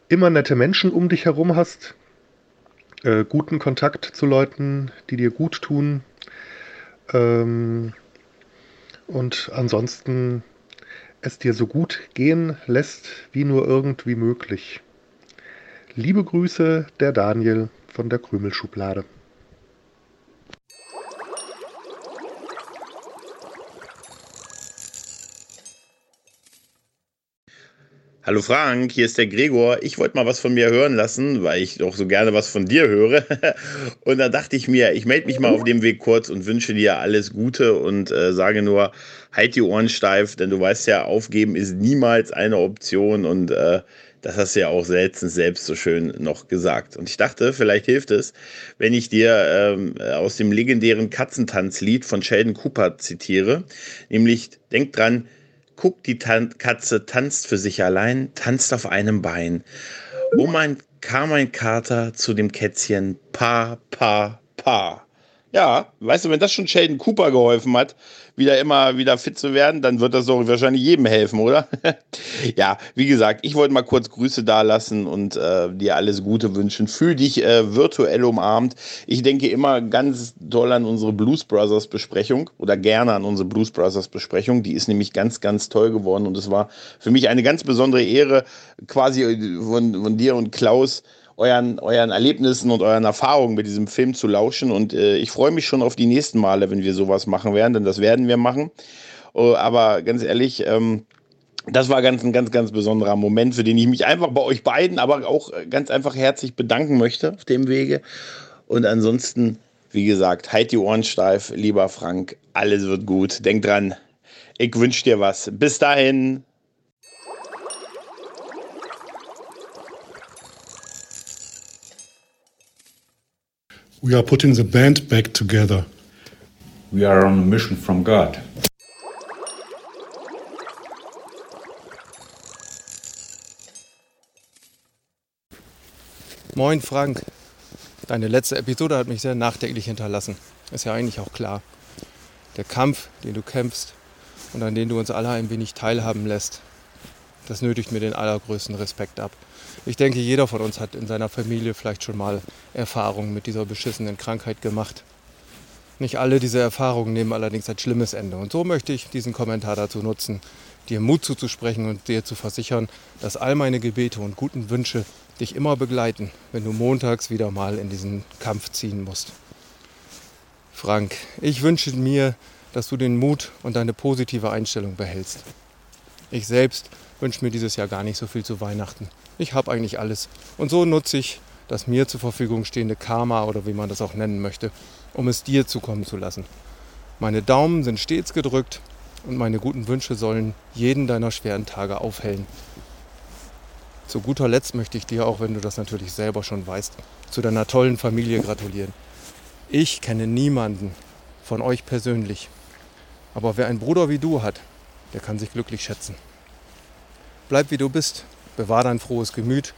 immer nette Menschen um dich herum hast, äh, guten Kontakt zu Leuten, die dir gut tun. Ähm, und ansonsten es dir so gut gehen lässt, wie nur irgendwie möglich. Liebe Grüße, der Daniel von der Krümelschublade. Hallo Frank, hier ist der Gregor. Ich wollte mal was von mir hören lassen, weil ich doch so gerne was von dir höre. Und da dachte ich mir, ich melde mich mal auf dem Weg kurz und wünsche dir alles Gute und äh, sage nur, halt die Ohren steif, denn du weißt ja, aufgeben ist niemals eine Option und äh, das hast du ja auch letztens selbst so schön noch gesagt. Und ich dachte, vielleicht hilft es, wenn ich dir ähm, aus dem legendären Katzentanzlied von Sheldon Cooper zitiere, nämlich denk dran, guck, die Tan Katze tanzt für sich allein, tanzt auf einem Bein. Oh mein, kam ein Kater zu dem Kätzchen, pa, pa, pa. Ja, weißt du, wenn das schon Sheldon Cooper geholfen hat, wieder immer wieder fit zu werden, dann wird das doch wahrscheinlich jedem helfen, oder? ja, wie gesagt, ich wollte mal kurz Grüße dalassen und äh, dir alles Gute wünschen. Fühl dich äh, virtuell umarmt. Ich denke immer ganz doll an unsere Blues Brothers Besprechung oder gerne an unsere Blues Brothers Besprechung. Die ist nämlich ganz, ganz toll geworden und es war für mich eine ganz besondere Ehre, quasi von, von dir und Klaus euren, euren Erlebnissen und euren Erfahrungen mit diesem Film zu lauschen. Und äh, ich freue mich schon auf die nächsten Male, wenn wir sowas machen werden, denn das werden wir machen. Uh, aber ganz ehrlich, ähm, das war ganz, ein ganz, ganz besonderer Moment, für den ich mich einfach bei euch beiden, aber auch ganz einfach herzlich bedanken möchte auf dem Wege. Und ansonsten, wie gesagt, halt die Ohren steif, lieber Frank. Alles wird gut. Denk dran, ich wünsche dir was. Bis dahin. We are putting the band back together. We are on a mission from God. Moin Frank. Deine letzte Episode hat mich sehr nachdenklich hinterlassen. Ist ja eigentlich auch klar. Der Kampf, den du kämpfst und an dem du uns alle ein wenig teilhaben lässt, das nötigt mir den allergrößten Respekt ab. Ich denke, jeder von uns hat in seiner Familie vielleicht schon mal Erfahrungen mit dieser beschissenen Krankheit gemacht. Nicht alle diese Erfahrungen nehmen allerdings ein schlimmes Ende. Und so möchte ich diesen Kommentar dazu nutzen, dir Mut zuzusprechen und dir zu versichern, dass all meine Gebete und guten Wünsche dich immer begleiten, wenn du montags wieder mal in diesen Kampf ziehen musst. Frank, ich wünsche mir, dass du den Mut und deine positive Einstellung behältst. Ich selbst wünsche mir dieses Jahr gar nicht so viel zu Weihnachten. Ich habe eigentlich alles. Und so nutze ich das mir zur Verfügung stehende Karma oder wie man das auch nennen möchte, um es dir zukommen zu lassen. Meine Daumen sind stets gedrückt und meine guten Wünsche sollen jeden deiner schweren Tage aufhellen. Zu guter Letzt möchte ich dir, auch wenn du das natürlich selber schon weißt, zu deiner tollen Familie gratulieren. Ich kenne niemanden von euch persönlich, aber wer einen Bruder wie du hat, der kann sich glücklich schätzen. Bleib wie du bist, bewahr dein frohes Gemüt,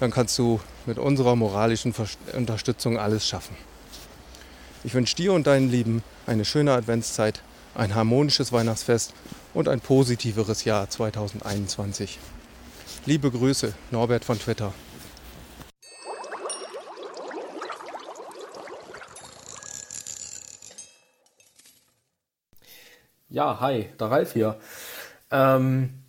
dann kannst du mit unserer moralischen Unterstützung alles schaffen. Ich wünsche dir und deinen Lieben eine schöne Adventszeit, ein harmonisches Weihnachtsfest und ein positiveres Jahr 2021. Liebe Grüße, Norbert von Twitter. Ja, hi, der Ralf hier. Ähm,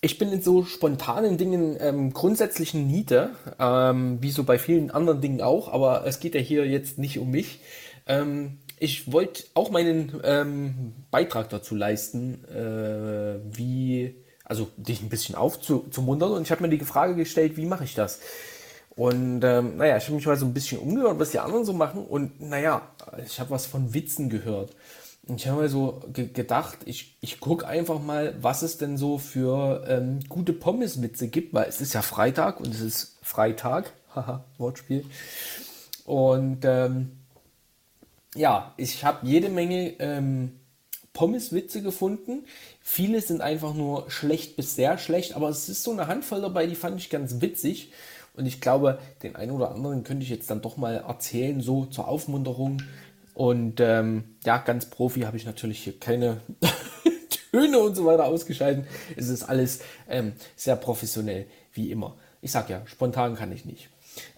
ich bin in so spontanen Dingen ähm, grundsätzlich ein Niete, ähm, wie so bei vielen anderen Dingen auch, aber es geht ja hier jetzt nicht um mich. Ähm, ich wollte auch meinen ähm, Beitrag dazu leisten, äh, wie, also dich ein bisschen aufzumuntern und ich habe mir die Frage gestellt, wie mache ich das? Und ähm, naja, ich habe mich mal so ein bisschen umgehört, was die anderen so machen und naja, ich habe was von Witzen gehört. Ich habe mir so ge gedacht, ich, ich gucke einfach mal, was es denn so für ähm, gute Pommeswitze gibt, weil es ist ja Freitag und es ist Freitag. Haha, Wortspiel. Und ähm, ja, ich habe jede Menge ähm, Pommeswitze gefunden. Viele sind einfach nur schlecht bis sehr schlecht, aber es ist so eine Handvoll dabei, die fand ich ganz witzig. Und ich glaube, den einen oder anderen könnte ich jetzt dann doch mal erzählen, so zur Aufmunterung. Und ähm, ja, ganz Profi habe ich natürlich hier keine Töne und so weiter ausgeschaltet. Es ist alles ähm, sehr professionell, wie immer. Ich sag ja, spontan kann ich nicht.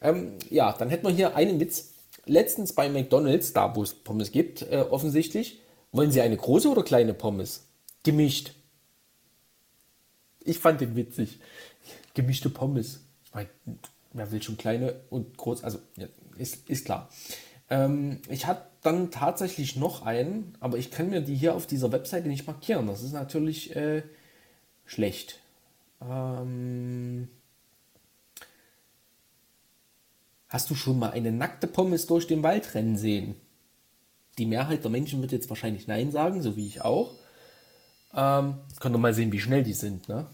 Ähm, ja, dann hätten wir hier einen Witz. Letztens bei McDonalds, da wo es Pommes gibt, äh, offensichtlich, wollen Sie eine große oder kleine Pommes? Gemischt. Ich fand den witzig. Gemischte Pommes. Ich meine, wer will schon kleine und groß? Also, ja, ist, ist klar. Ähm, ich habe dann tatsächlich noch einen, aber ich kann mir die hier auf dieser Webseite nicht markieren. Das ist natürlich äh, schlecht. Ähm, hast du schon mal eine nackte Pommes durch den Wald rennen sehen? Die Mehrheit der Menschen wird jetzt wahrscheinlich Nein sagen, so wie ich auch. Ähm, können wir mal sehen, wie schnell die sind. Ne?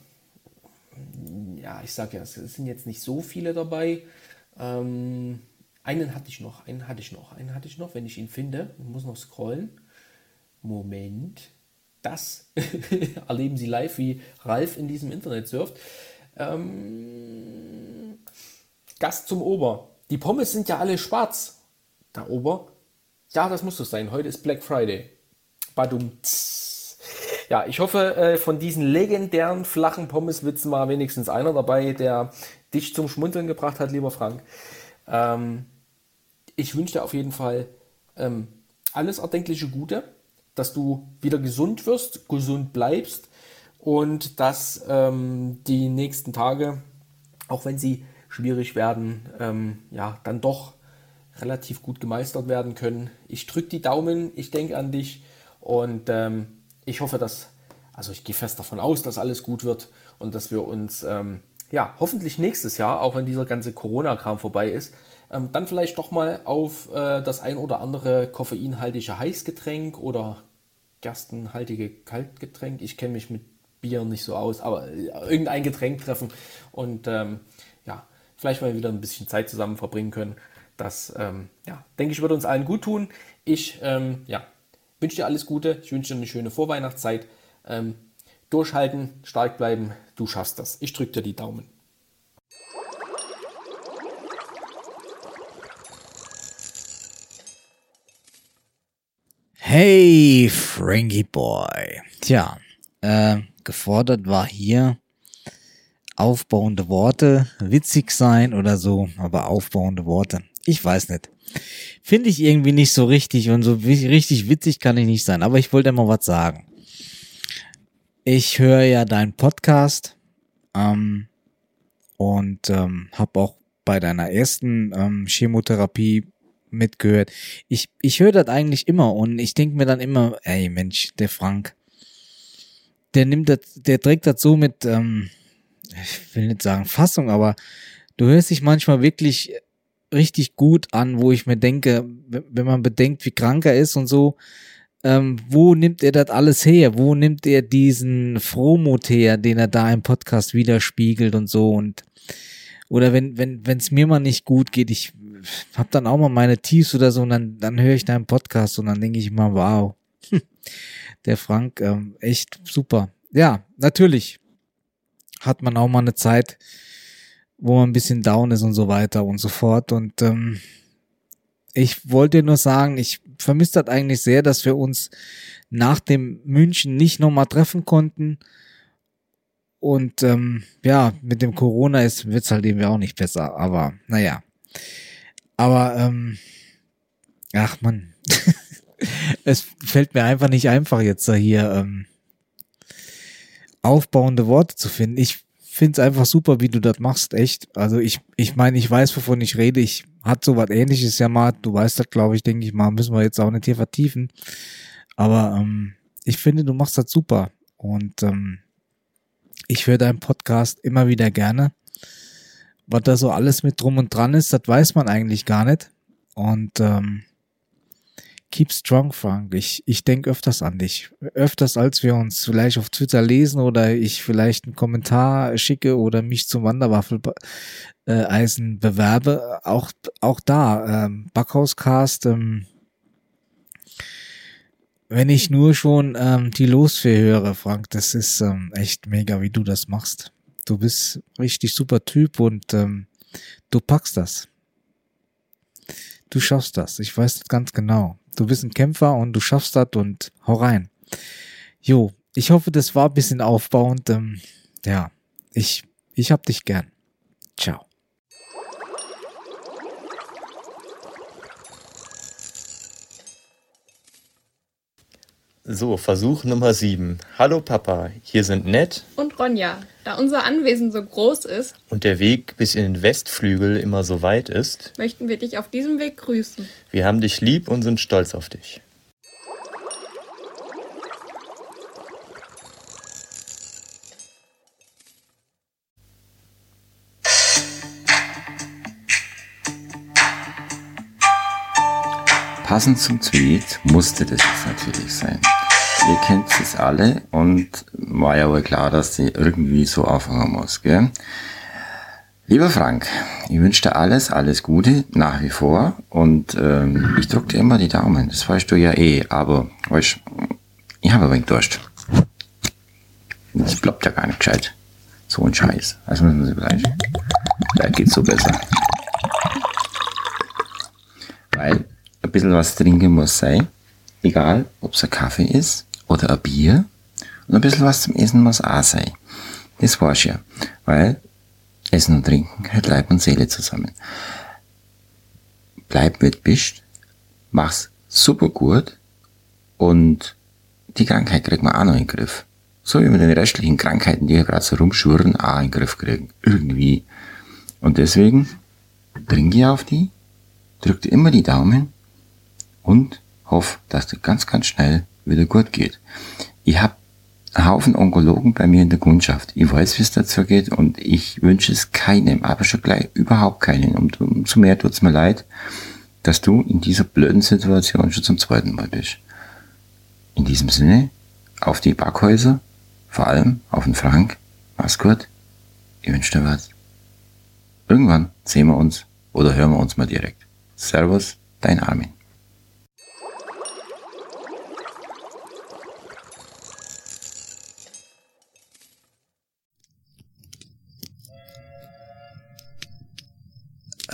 Ja, ich sag ja, es sind jetzt nicht so viele dabei. Ähm, einen hatte ich noch, einen hatte ich noch, einen hatte ich noch, wenn ich ihn finde. Ich muss noch scrollen. Moment. Das erleben Sie live, wie Ralf in diesem Internet surft. Ähm, Gast zum Ober. Die Pommes sind ja alle schwarz. Da Ober. Ja, das muss es sein. Heute ist Black Friday. Badum. Ja, ich hoffe, äh, von diesen legendären flachen Pommeswitzen war wenigstens einer dabei, der dich zum Schmunzeln gebracht hat, lieber Frank. Ähm, ich wünsche dir auf jeden Fall ähm, alles erdenkliche Gute, dass du wieder gesund wirst, gesund bleibst und dass ähm, die nächsten Tage, auch wenn sie schwierig werden, ähm, ja, dann doch relativ gut gemeistert werden können. Ich drücke die Daumen, ich denke an dich und ähm, ich hoffe, dass, also ich gehe fest davon aus, dass alles gut wird und dass wir uns, ähm, ja, hoffentlich nächstes Jahr, auch wenn dieser ganze Corona-Kram vorbei ist, ähm, dann vielleicht doch mal auf äh, das ein oder andere koffeinhaltige Heißgetränk oder gerstenhaltige Kaltgetränk. Ich kenne mich mit Bier nicht so aus, aber äh, irgendein Getränk treffen und ähm, ja, vielleicht mal wieder ein bisschen Zeit zusammen verbringen können. Das, ähm, ja, denke ich, würde uns allen gut tun. Ich, ähm, ja, wünsche dir alles Gute. Ich wünsche dir eine schöne Vorweihnachtszeit. Ähm, durchhalten, stark bleiben. Du schaffst das. Ich drücke dir die Daumen. Hey, Frankie Boy. Tja, äh, gefordert war hier aufbauende Worte, witzig sein oder so, aber aufbauende Worte. Ich weiß nicht. Finde ich irgendwie nicht so richtig und so richtig witzig kann ich nicht sein, aber ich wollte mal was sagen. Ich höre ja deinen Podcast ähm, und ähm, habe auch bei deiner ersten ähm, Chemotherapie mitgehört. Ich, ich höre das eigentlich immer und ich denke mir dann immer, ey Mensch, der Frank, der nimmt das, der trägt das so mit, ähm, ich will nicht sagen Fassung, aber du hörst dich manchmal wirklich richtig gut an, wo ich mir denke, wenn man bedenkt, wie krank er ist und so, ähm, wo nimmt er das alles her? Wo nimmt er diesen Frohmut her, den er da im Podcast widerspiegelt und so und oder wenn wenn wenn es mir mal nicht gut geht, ich hab dann auch mal meine Tiefs oder so und dann dann höre ich deinen Podcast und dann denke ich mal, wow, der Frank ähm, echt super. Ja, natürlich hat man auch mal eine Zeit, wo man ein bisschen down ist und so weiter und so fort. Und ähm, ich wollte nur sagen, ich vermisse das eigentlich sehr, dass wir uns nach dem München nicht nochmal treffen konnten. Und ähm, ja, mit dem Corona ist wird's halt eben auch nicht besser. Aber naja. Aber ähm, ach man, es fällt mir einfach nicht einfach jetzt da hier ähm, aufbauende Worte zu finden. Ich finde es einfach super, wie du das machst, echt. Also ich, ich meine, ich weiß, wovon ich rede. Ich hatte so was ähnliches ja mal, du weißt das, glaube ich, denke ich mal, müssen wir jetzt auch nicht hier vertiefen. Aber ähm, ich finde, du machst das super. Und ähm, ich höre deinen Podcast immer wieder gerne. Was da so alles mit drum und dran ist, das weiß man eigentlich gar nicht. Und ähm, Keep strong, Frank. Ich, ich denke öfters an dich. Öfters, als wir uns vielleicht auf Twitter lesen oder ich vielleicht einen Kommentar schicke oder mich zum Wanderwaffeleisen äh, bewerbe. Auch, auch da, ähm, Backhauscast, ähm, wenn ich nur schon ähm, die Losfee höre, Frank, das ist ähm, echt mega, wie du das machst. Du bist richtig super Typ und ähm, du packst das. Du schaffst das. Ich weiß das ganz genau du bist ein Kämpfer und du schaffst das und hau rein. Jo, ich hoffe, das war ein bisschen aufbauend. Ähm, ja, ich, ich hab dich gern. Ciao. So, Versuch Nummer 7. Hallo Papa, hier sind Ned und Ronja. Da unser Anwesen so groß ist und der Weg bis in den Westflügel immer so weit ist, möchten wir dich auf diesem Weg grüßen. Wir haben dich lieb und sind stolz auf dich. Passend zum Tweet musste das jetzt natürlich sein. Ihr kennt es alle und war ja wohl klar, dass sie irgendwie so anfangen muss, gell? Lieber Frank, ich wünsche dir alles, alles Gute nach wie vor und ähm, ich drücke dir immer die Daumen. Das weißt du ja eh, aber weißt, ich habe ein wenig Durst. Das bleibt ja gar nicht gescheit. So ein Scheiß. Das müssen Sie gleich. Da geht's so besser. Weil ein bisschen was trinken muss sein. Egal, ob es ein Kaffee ist oder ein Bier. Und ein bisschen was zum Essen muss auch sein. Das war's ja. Weil Essen und Trinken hält Leib und Seele zusammen. Bleib mit bist, mach's super gut und die Krankheit kriegt man auch noch in den Griff. So wie wir den restlichen Krankheiten, die hier gerade so rumschwirren, auch in den Griff kriegen. Irgendwie. Und deswegen trinke auf die, drück dir immer die Daumen und hoff, dass dir ganz, ganz schnell wieder gut geht. Ich habe Haufen Onkologen bei mir in der Kundschaft. Ich weiß, wie es dazu geht und ich wünsche es keinem, aber schon gleich überhaupt keinen. Und umso mehr tut es mir leid, dass du in dieser blöden Situation schon zum zweiten Mal bist. In diesem Sinne, auf die Backhäuser, vor allem auf den Frank. Mach's gut. Ich wünsche dir was. Irgendwann sehen wir uns oder hören wir uns mal direkt. Servus, dein Armin.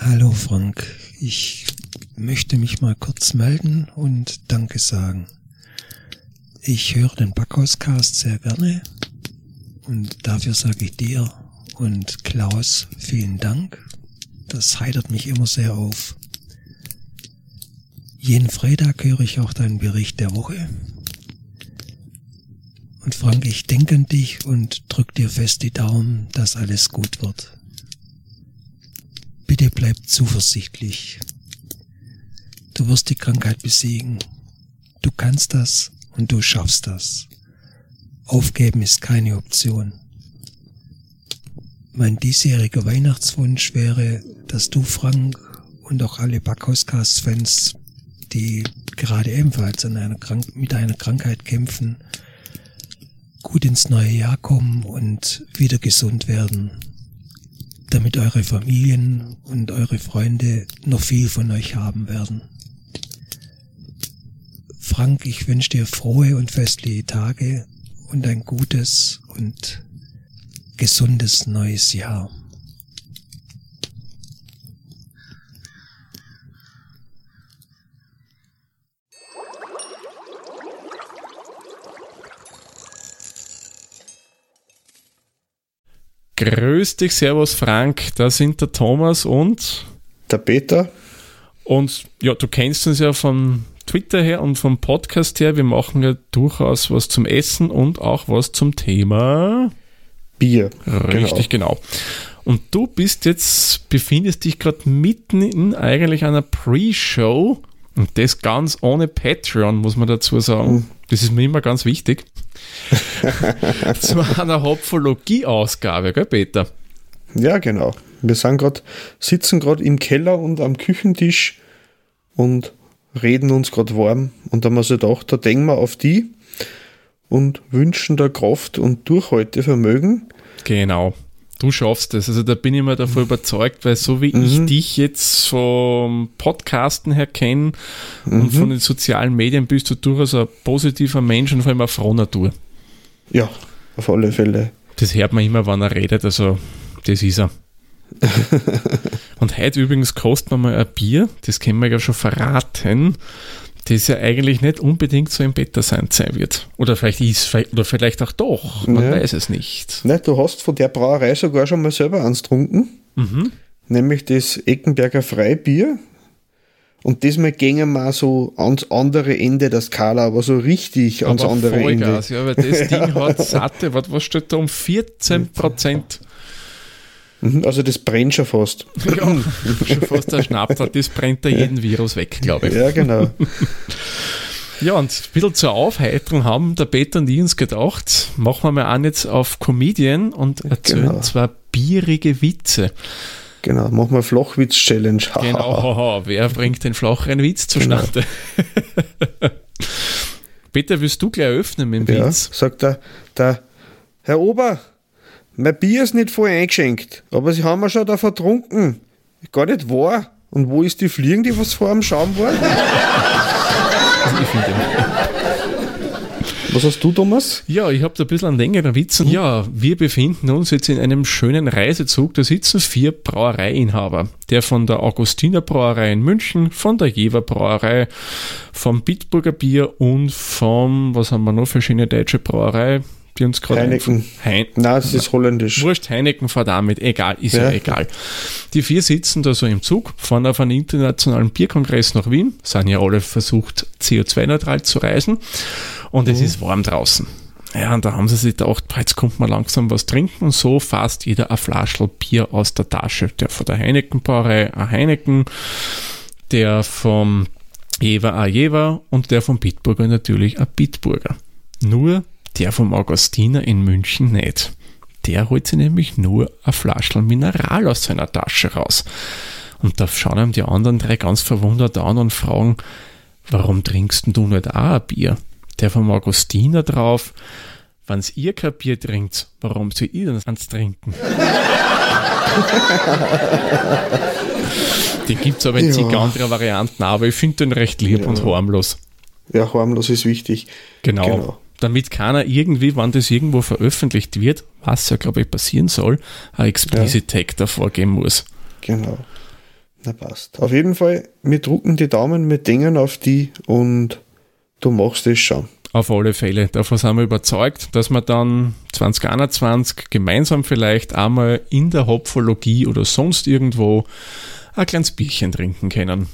Hallo Frank, ich möchte mich mal kurz melden und Danke sagen. Ich höre den Backhauscast sehr gerne und dafür sage ich dir und Klaus vielen Dank. Das heitert mich immer sehr auf. Jeden Freitag höre ich auch deinen Bericht der Woche. Und Frank, ich denke an dich und drück dir fest die Daumen, dass alles gut wird. Bitte bleib zuversichtlich. Du wirst die Krankheit besiegen. Du kannst das und du schaffst das. Aufgeben ist keine Option. Mein diesjähriger Weihnachtswunsch wäre, dass du, Frank, und auch alle Backhauscast-Fans, die gerade ebenfalls einer mit einer Krankheit kämpfen, gut ins neue Jahr kommen und wieder gesund werden damit eure Familien und eure Freunde noch viel von euch haben werden. Frank, ich wünsche dir frohe und festliche Tage und ein gutes und gesundes neues Jahr. Grüß dich, Servus Frank, da sind der Thomas und der Peter. Und ja, du kennst uns ja von Twitter her und vom Podcast her. Wir machen ja durchaus was zum Essen und auch was zum Thema Bier. Richtig, genau. genau. Und du bist jetzt, befindest dich gerade mitten in eigentlich einer Pre-Show und das ganz ohne Patreon, muss man dazu sagen. Mhm. Das ist mir immer ganz wichtig. zu einer Hopfologie-Ausgabe, gell, Peter? Ja, genau. Wir sind gerade, sitzen gerade im Keller und am Küchentisch und reden uns gerade warm. Und da haben wir sich gedacht, da denken wir auf die und wünschen da Kraft und Durchhaltevermögen. Genau. Du schaffst es. Also da bin ich mir davon überzeugt, weil so wie mhm. ich dich jetzt vom Podcasten her kenne mhm. und von den sozialen Medien bist du durchaus ein positiver Mensch und vor allem eine frohe Natur. Ja, auf alle Fälle. Das hört man immer, wenn er redet, also das ist er. und heute übrigens kostet man mal ein Bier, das können wir ja schon verraten, das ja eigentlich nicht unbedingt so im Beta sein wird. Oder vielleicht ist, oder vielleicht auch doch, man ja. weiß es nicht. Ne, du hast von der Brauerei sogar schon mal selber eins getrunken, mhm. nämlich das Eckenberger Freibier. Und diesmal gingen wir so ans andere Ende der Skala, aber so richtig ans aber andere Vollgas, Ende. Ja, weil das Ding hat satte, was, was steht da um 14 Prozent? Mhm, also das brennt schon fast. Ja, schon fast ein Schnaps, das brennt da jeden Virus weg, glaube ich. Ja, genau. Ja, und ein bisschen zur Aufheiterung haben der Peter und ich uns gedacht, machen wir mal an jetzt auf Comedian und erzählen genau. zwar bierige Witze. Genau, machen wir Flachwitz-Challenge. Genau, haha, wer bringt den flacheren Witz zustande? Peter, willst du gleich öffnen mit dem Ja, Witz? sagt der, der Herr Ober, mein Bier ist nicht voll eingeschenkt, aber Sie haben ja schon da vertrunken. Gar nicht wahr. Und wo ist die Fliegen, die was vor dem Schaum waren? Was hast du, Thomas? Ja, ich habe da ein bisschen einen längeren Witz. Ja, wir befinden uns jetzt in einem schönen Reisezug. Da sitzen vier Brauereiinhaber. Der von der Augustiner Brauerei in München, von der Jever Brauerei, vom Bitburger Bier und vom, was haben wir noch, verschiedene deutsche Brauerei, die uns gerade Heineken. Hein Nein, das ist holländisch. Wurscht, Heineken fährt damit, egal, ist ja. Ja. egal. Die vier sitzen da so im Zug, fahren auf einen internationalen Bierkongress nach Wien, sind ja alle versucht, CO2-neutral zu reisen und es ist warm draußen. Ja, und da haben sie sich gedacht, jetzt kommt man langsam was trinken und so fasst jeder ein Flaschel Bier aus der Tasche. Der von der Heineken-Brauerei ein Heineken, der vom Jever ein Jever und der vom Bitburger natürlich ein Bitburger. Nur der vom Augustiner in München nicht. Der holt sich nämlich nur ein Flaschel Mineral aus seiner Tasche raus. Und da schauen ihm die anderen drei ganz verwundert an und fragen, warum trinkst du nicht auch ein Bier? Der vom Augustiner drauf, wenn's ihr kein Bier trinkt, warum soll ihr denn ans Trinken? Den gibt's aber in Ja. zig andere Varianten, aber ich finde den recht lieb Ja. und harmlos. Ja, harmlos ist wichtig. Genau. Genau. Damit keiner irgendwie, wann das irgendwo veröffentlicht wird, was ja, glaube ich, passieren soll, ein Explicit Tag davor geben muss. Genau. Na passt. Auf jeden Fall, wir drucken die Daumen mit Dingen auf die und du machst es schon. Auf alle Fälle. Davon sind wir überzeugt, dass wir dann 2021 gemeinsam vielleicht einmal in der Hopfologie oder sonst irgendwo ein kleines Bierchen trinken können.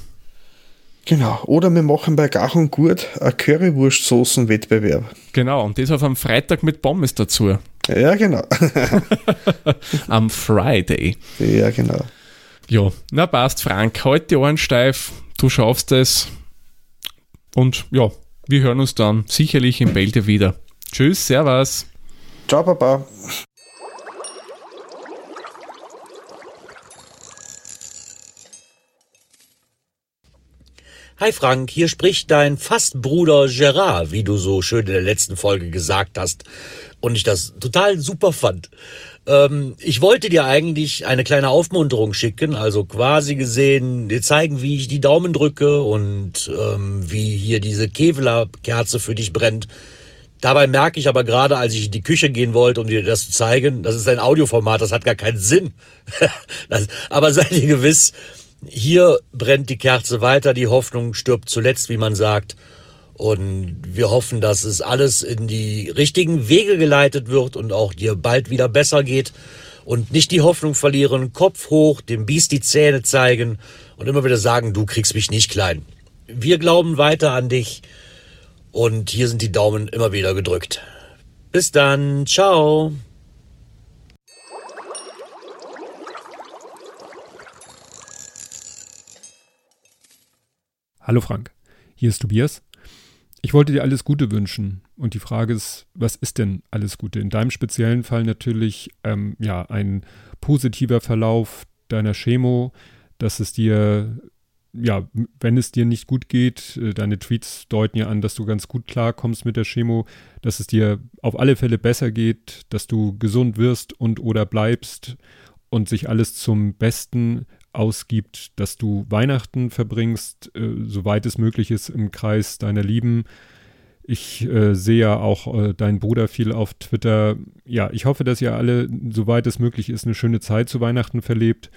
Genau. Oder wir machen bei Gach und Gut einen Currywurstsoßen-Wettbewerb. Genau, und das auf einem Freitag mit Pommes dazu. Ja, genau. Am Friday. Ja, genau. Ja, na passt, Frank. Halt die Ohren steif. Du schaffst es. Und ja, wir hören uns dann sicherlich in Bälde wieder. Tschüss, Servus. Ciao, Papa. Hi Frank, hier spricht dein Fastbruder Gerard, wie du so schön in der letzten Folge gesagt hast und ich das total super fand. Ähm, ich wollte dir eigentlich eine kleine Aufmunterung schicken, also quasi gesehen, dir zeigen, wie ich die Daumen drücke und ähm, wie hier diese Kevlar-Kerze für dich brennt. Dabei merke ich aber gerade, als ich in die Küche gehen wollte, um dir das zu zeigen, das ist ein Audioformat, das hat gar keinen Sinn. das, aber seid ihr gewiss, hier brennt die Kerze weiter, die Hoffnung stirbt zuletzt, wie man sagt. Und wir hoffen, dass es alles in die richtigen Wege geleitet wird und auch dir bald wieder besser geht. Und nicht die Hoffnung verlieren, Kopf hoch, dem Biest die Zähne zeigen und immer wieder sagen, du kriegst mich nicht klein. Wir glauben weiter an dich und hier sind die Daumen immer wieder gedrückt. Bis dann, ciao. Hallo Frank, hier ist Tobias. Ich wollte dir alles Gute wünschen. Und die Frage ist, was ist denn alles Gute? In deinem speziellen Fall natürlich ähm, ja, ein positiver Verlauf deiner Chemo, dass es dir, ja, wenn es dir nicht gut geht, äh, deine Tweets deuten ja an, dass du ganz gut klarkommst mit der Chemo, dass es dir auf alle Fälle besser geht, dass du gesund wirst und oder bleibst und sich alles zum Besten ausgibt, dass du Weihnachten verbringst, äh, soweit es möglich ist, im Kreis deiner Lieben. Ich äh, sehe ja auch äh, deinen Bruder viel auf Twitter. Ja, ich hoffe, dass ihr alle, soweit es möglich ist, eine schöne Zeit zu Weihnachten verlebt.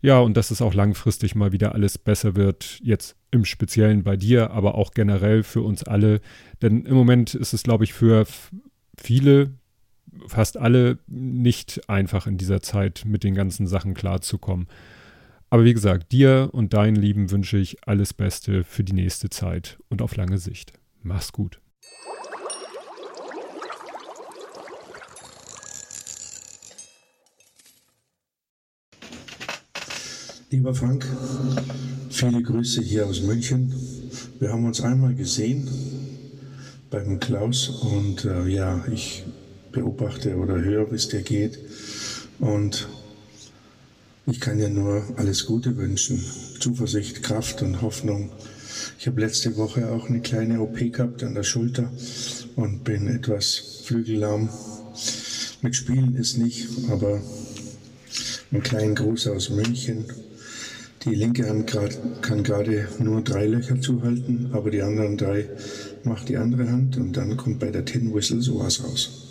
Ja, und dass es auch langfristig mal wieder alles besser wird. Jetzt im Speziellen bei dir, aber auch generell für uns alle. Denn im Moment ist es, glaube ich, für viele, fast alle nicht einfach in dieser Zeit mit den ganzen Sachen klarzukommen. Aber wie gesagt, dir und deinen Lieben wünsche ich alles Beste für die nächste Zeit und auf lange Sicht. Mach's gut. Lieber Frank, viele Grüße hier aus München. Wir haben uns einmal gesehen beim Klaus und äh, ja, ich beobachte oder höre, wie es dir geht. Und Ich kann ja nur alles Gute wünschen. Zuversicht, Kraft und Hoffnung. Ich habe letzte Woche auch eine kleine OP gehabt an der Schulter und bin etwas flügellahm. Mit Spielen ist nicht, aber ein kleinen Gruß aus München. Die linke Hand grad, kann gerade nur drei Löcher zuhalten, aber die anderen drei macht die andere Hand und dann kommt bei der Tin Whistle sowas raus.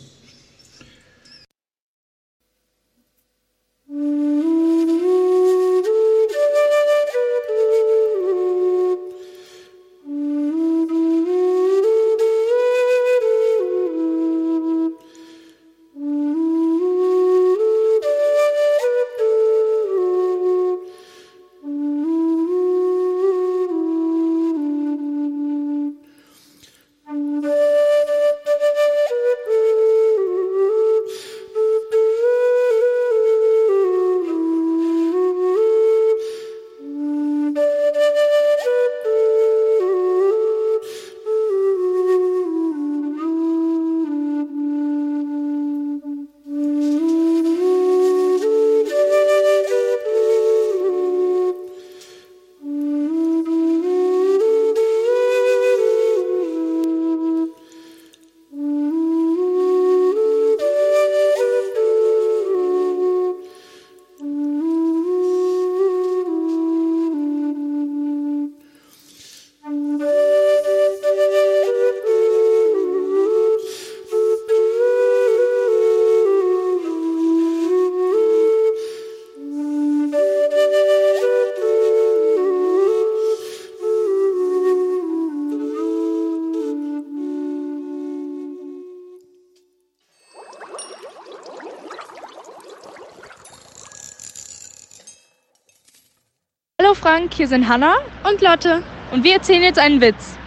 Frank, hier sind Hanna und Lotte. Und wir erzählen jetzt einen Witz.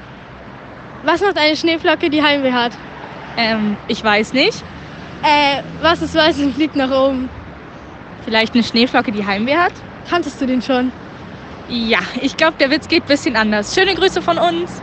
Was macht eine Schneeflocke, die Heimweh hat? Ähm, ich weiß nicht. Äh, was ist weiß und fliegt nach oben? Vielleicht eine Schneeflocke, die Heimweh hat? Kanntest du den schon? Ja, ich glaube, der Witz geht ein bisschen anders. Schöne Grüße von uns.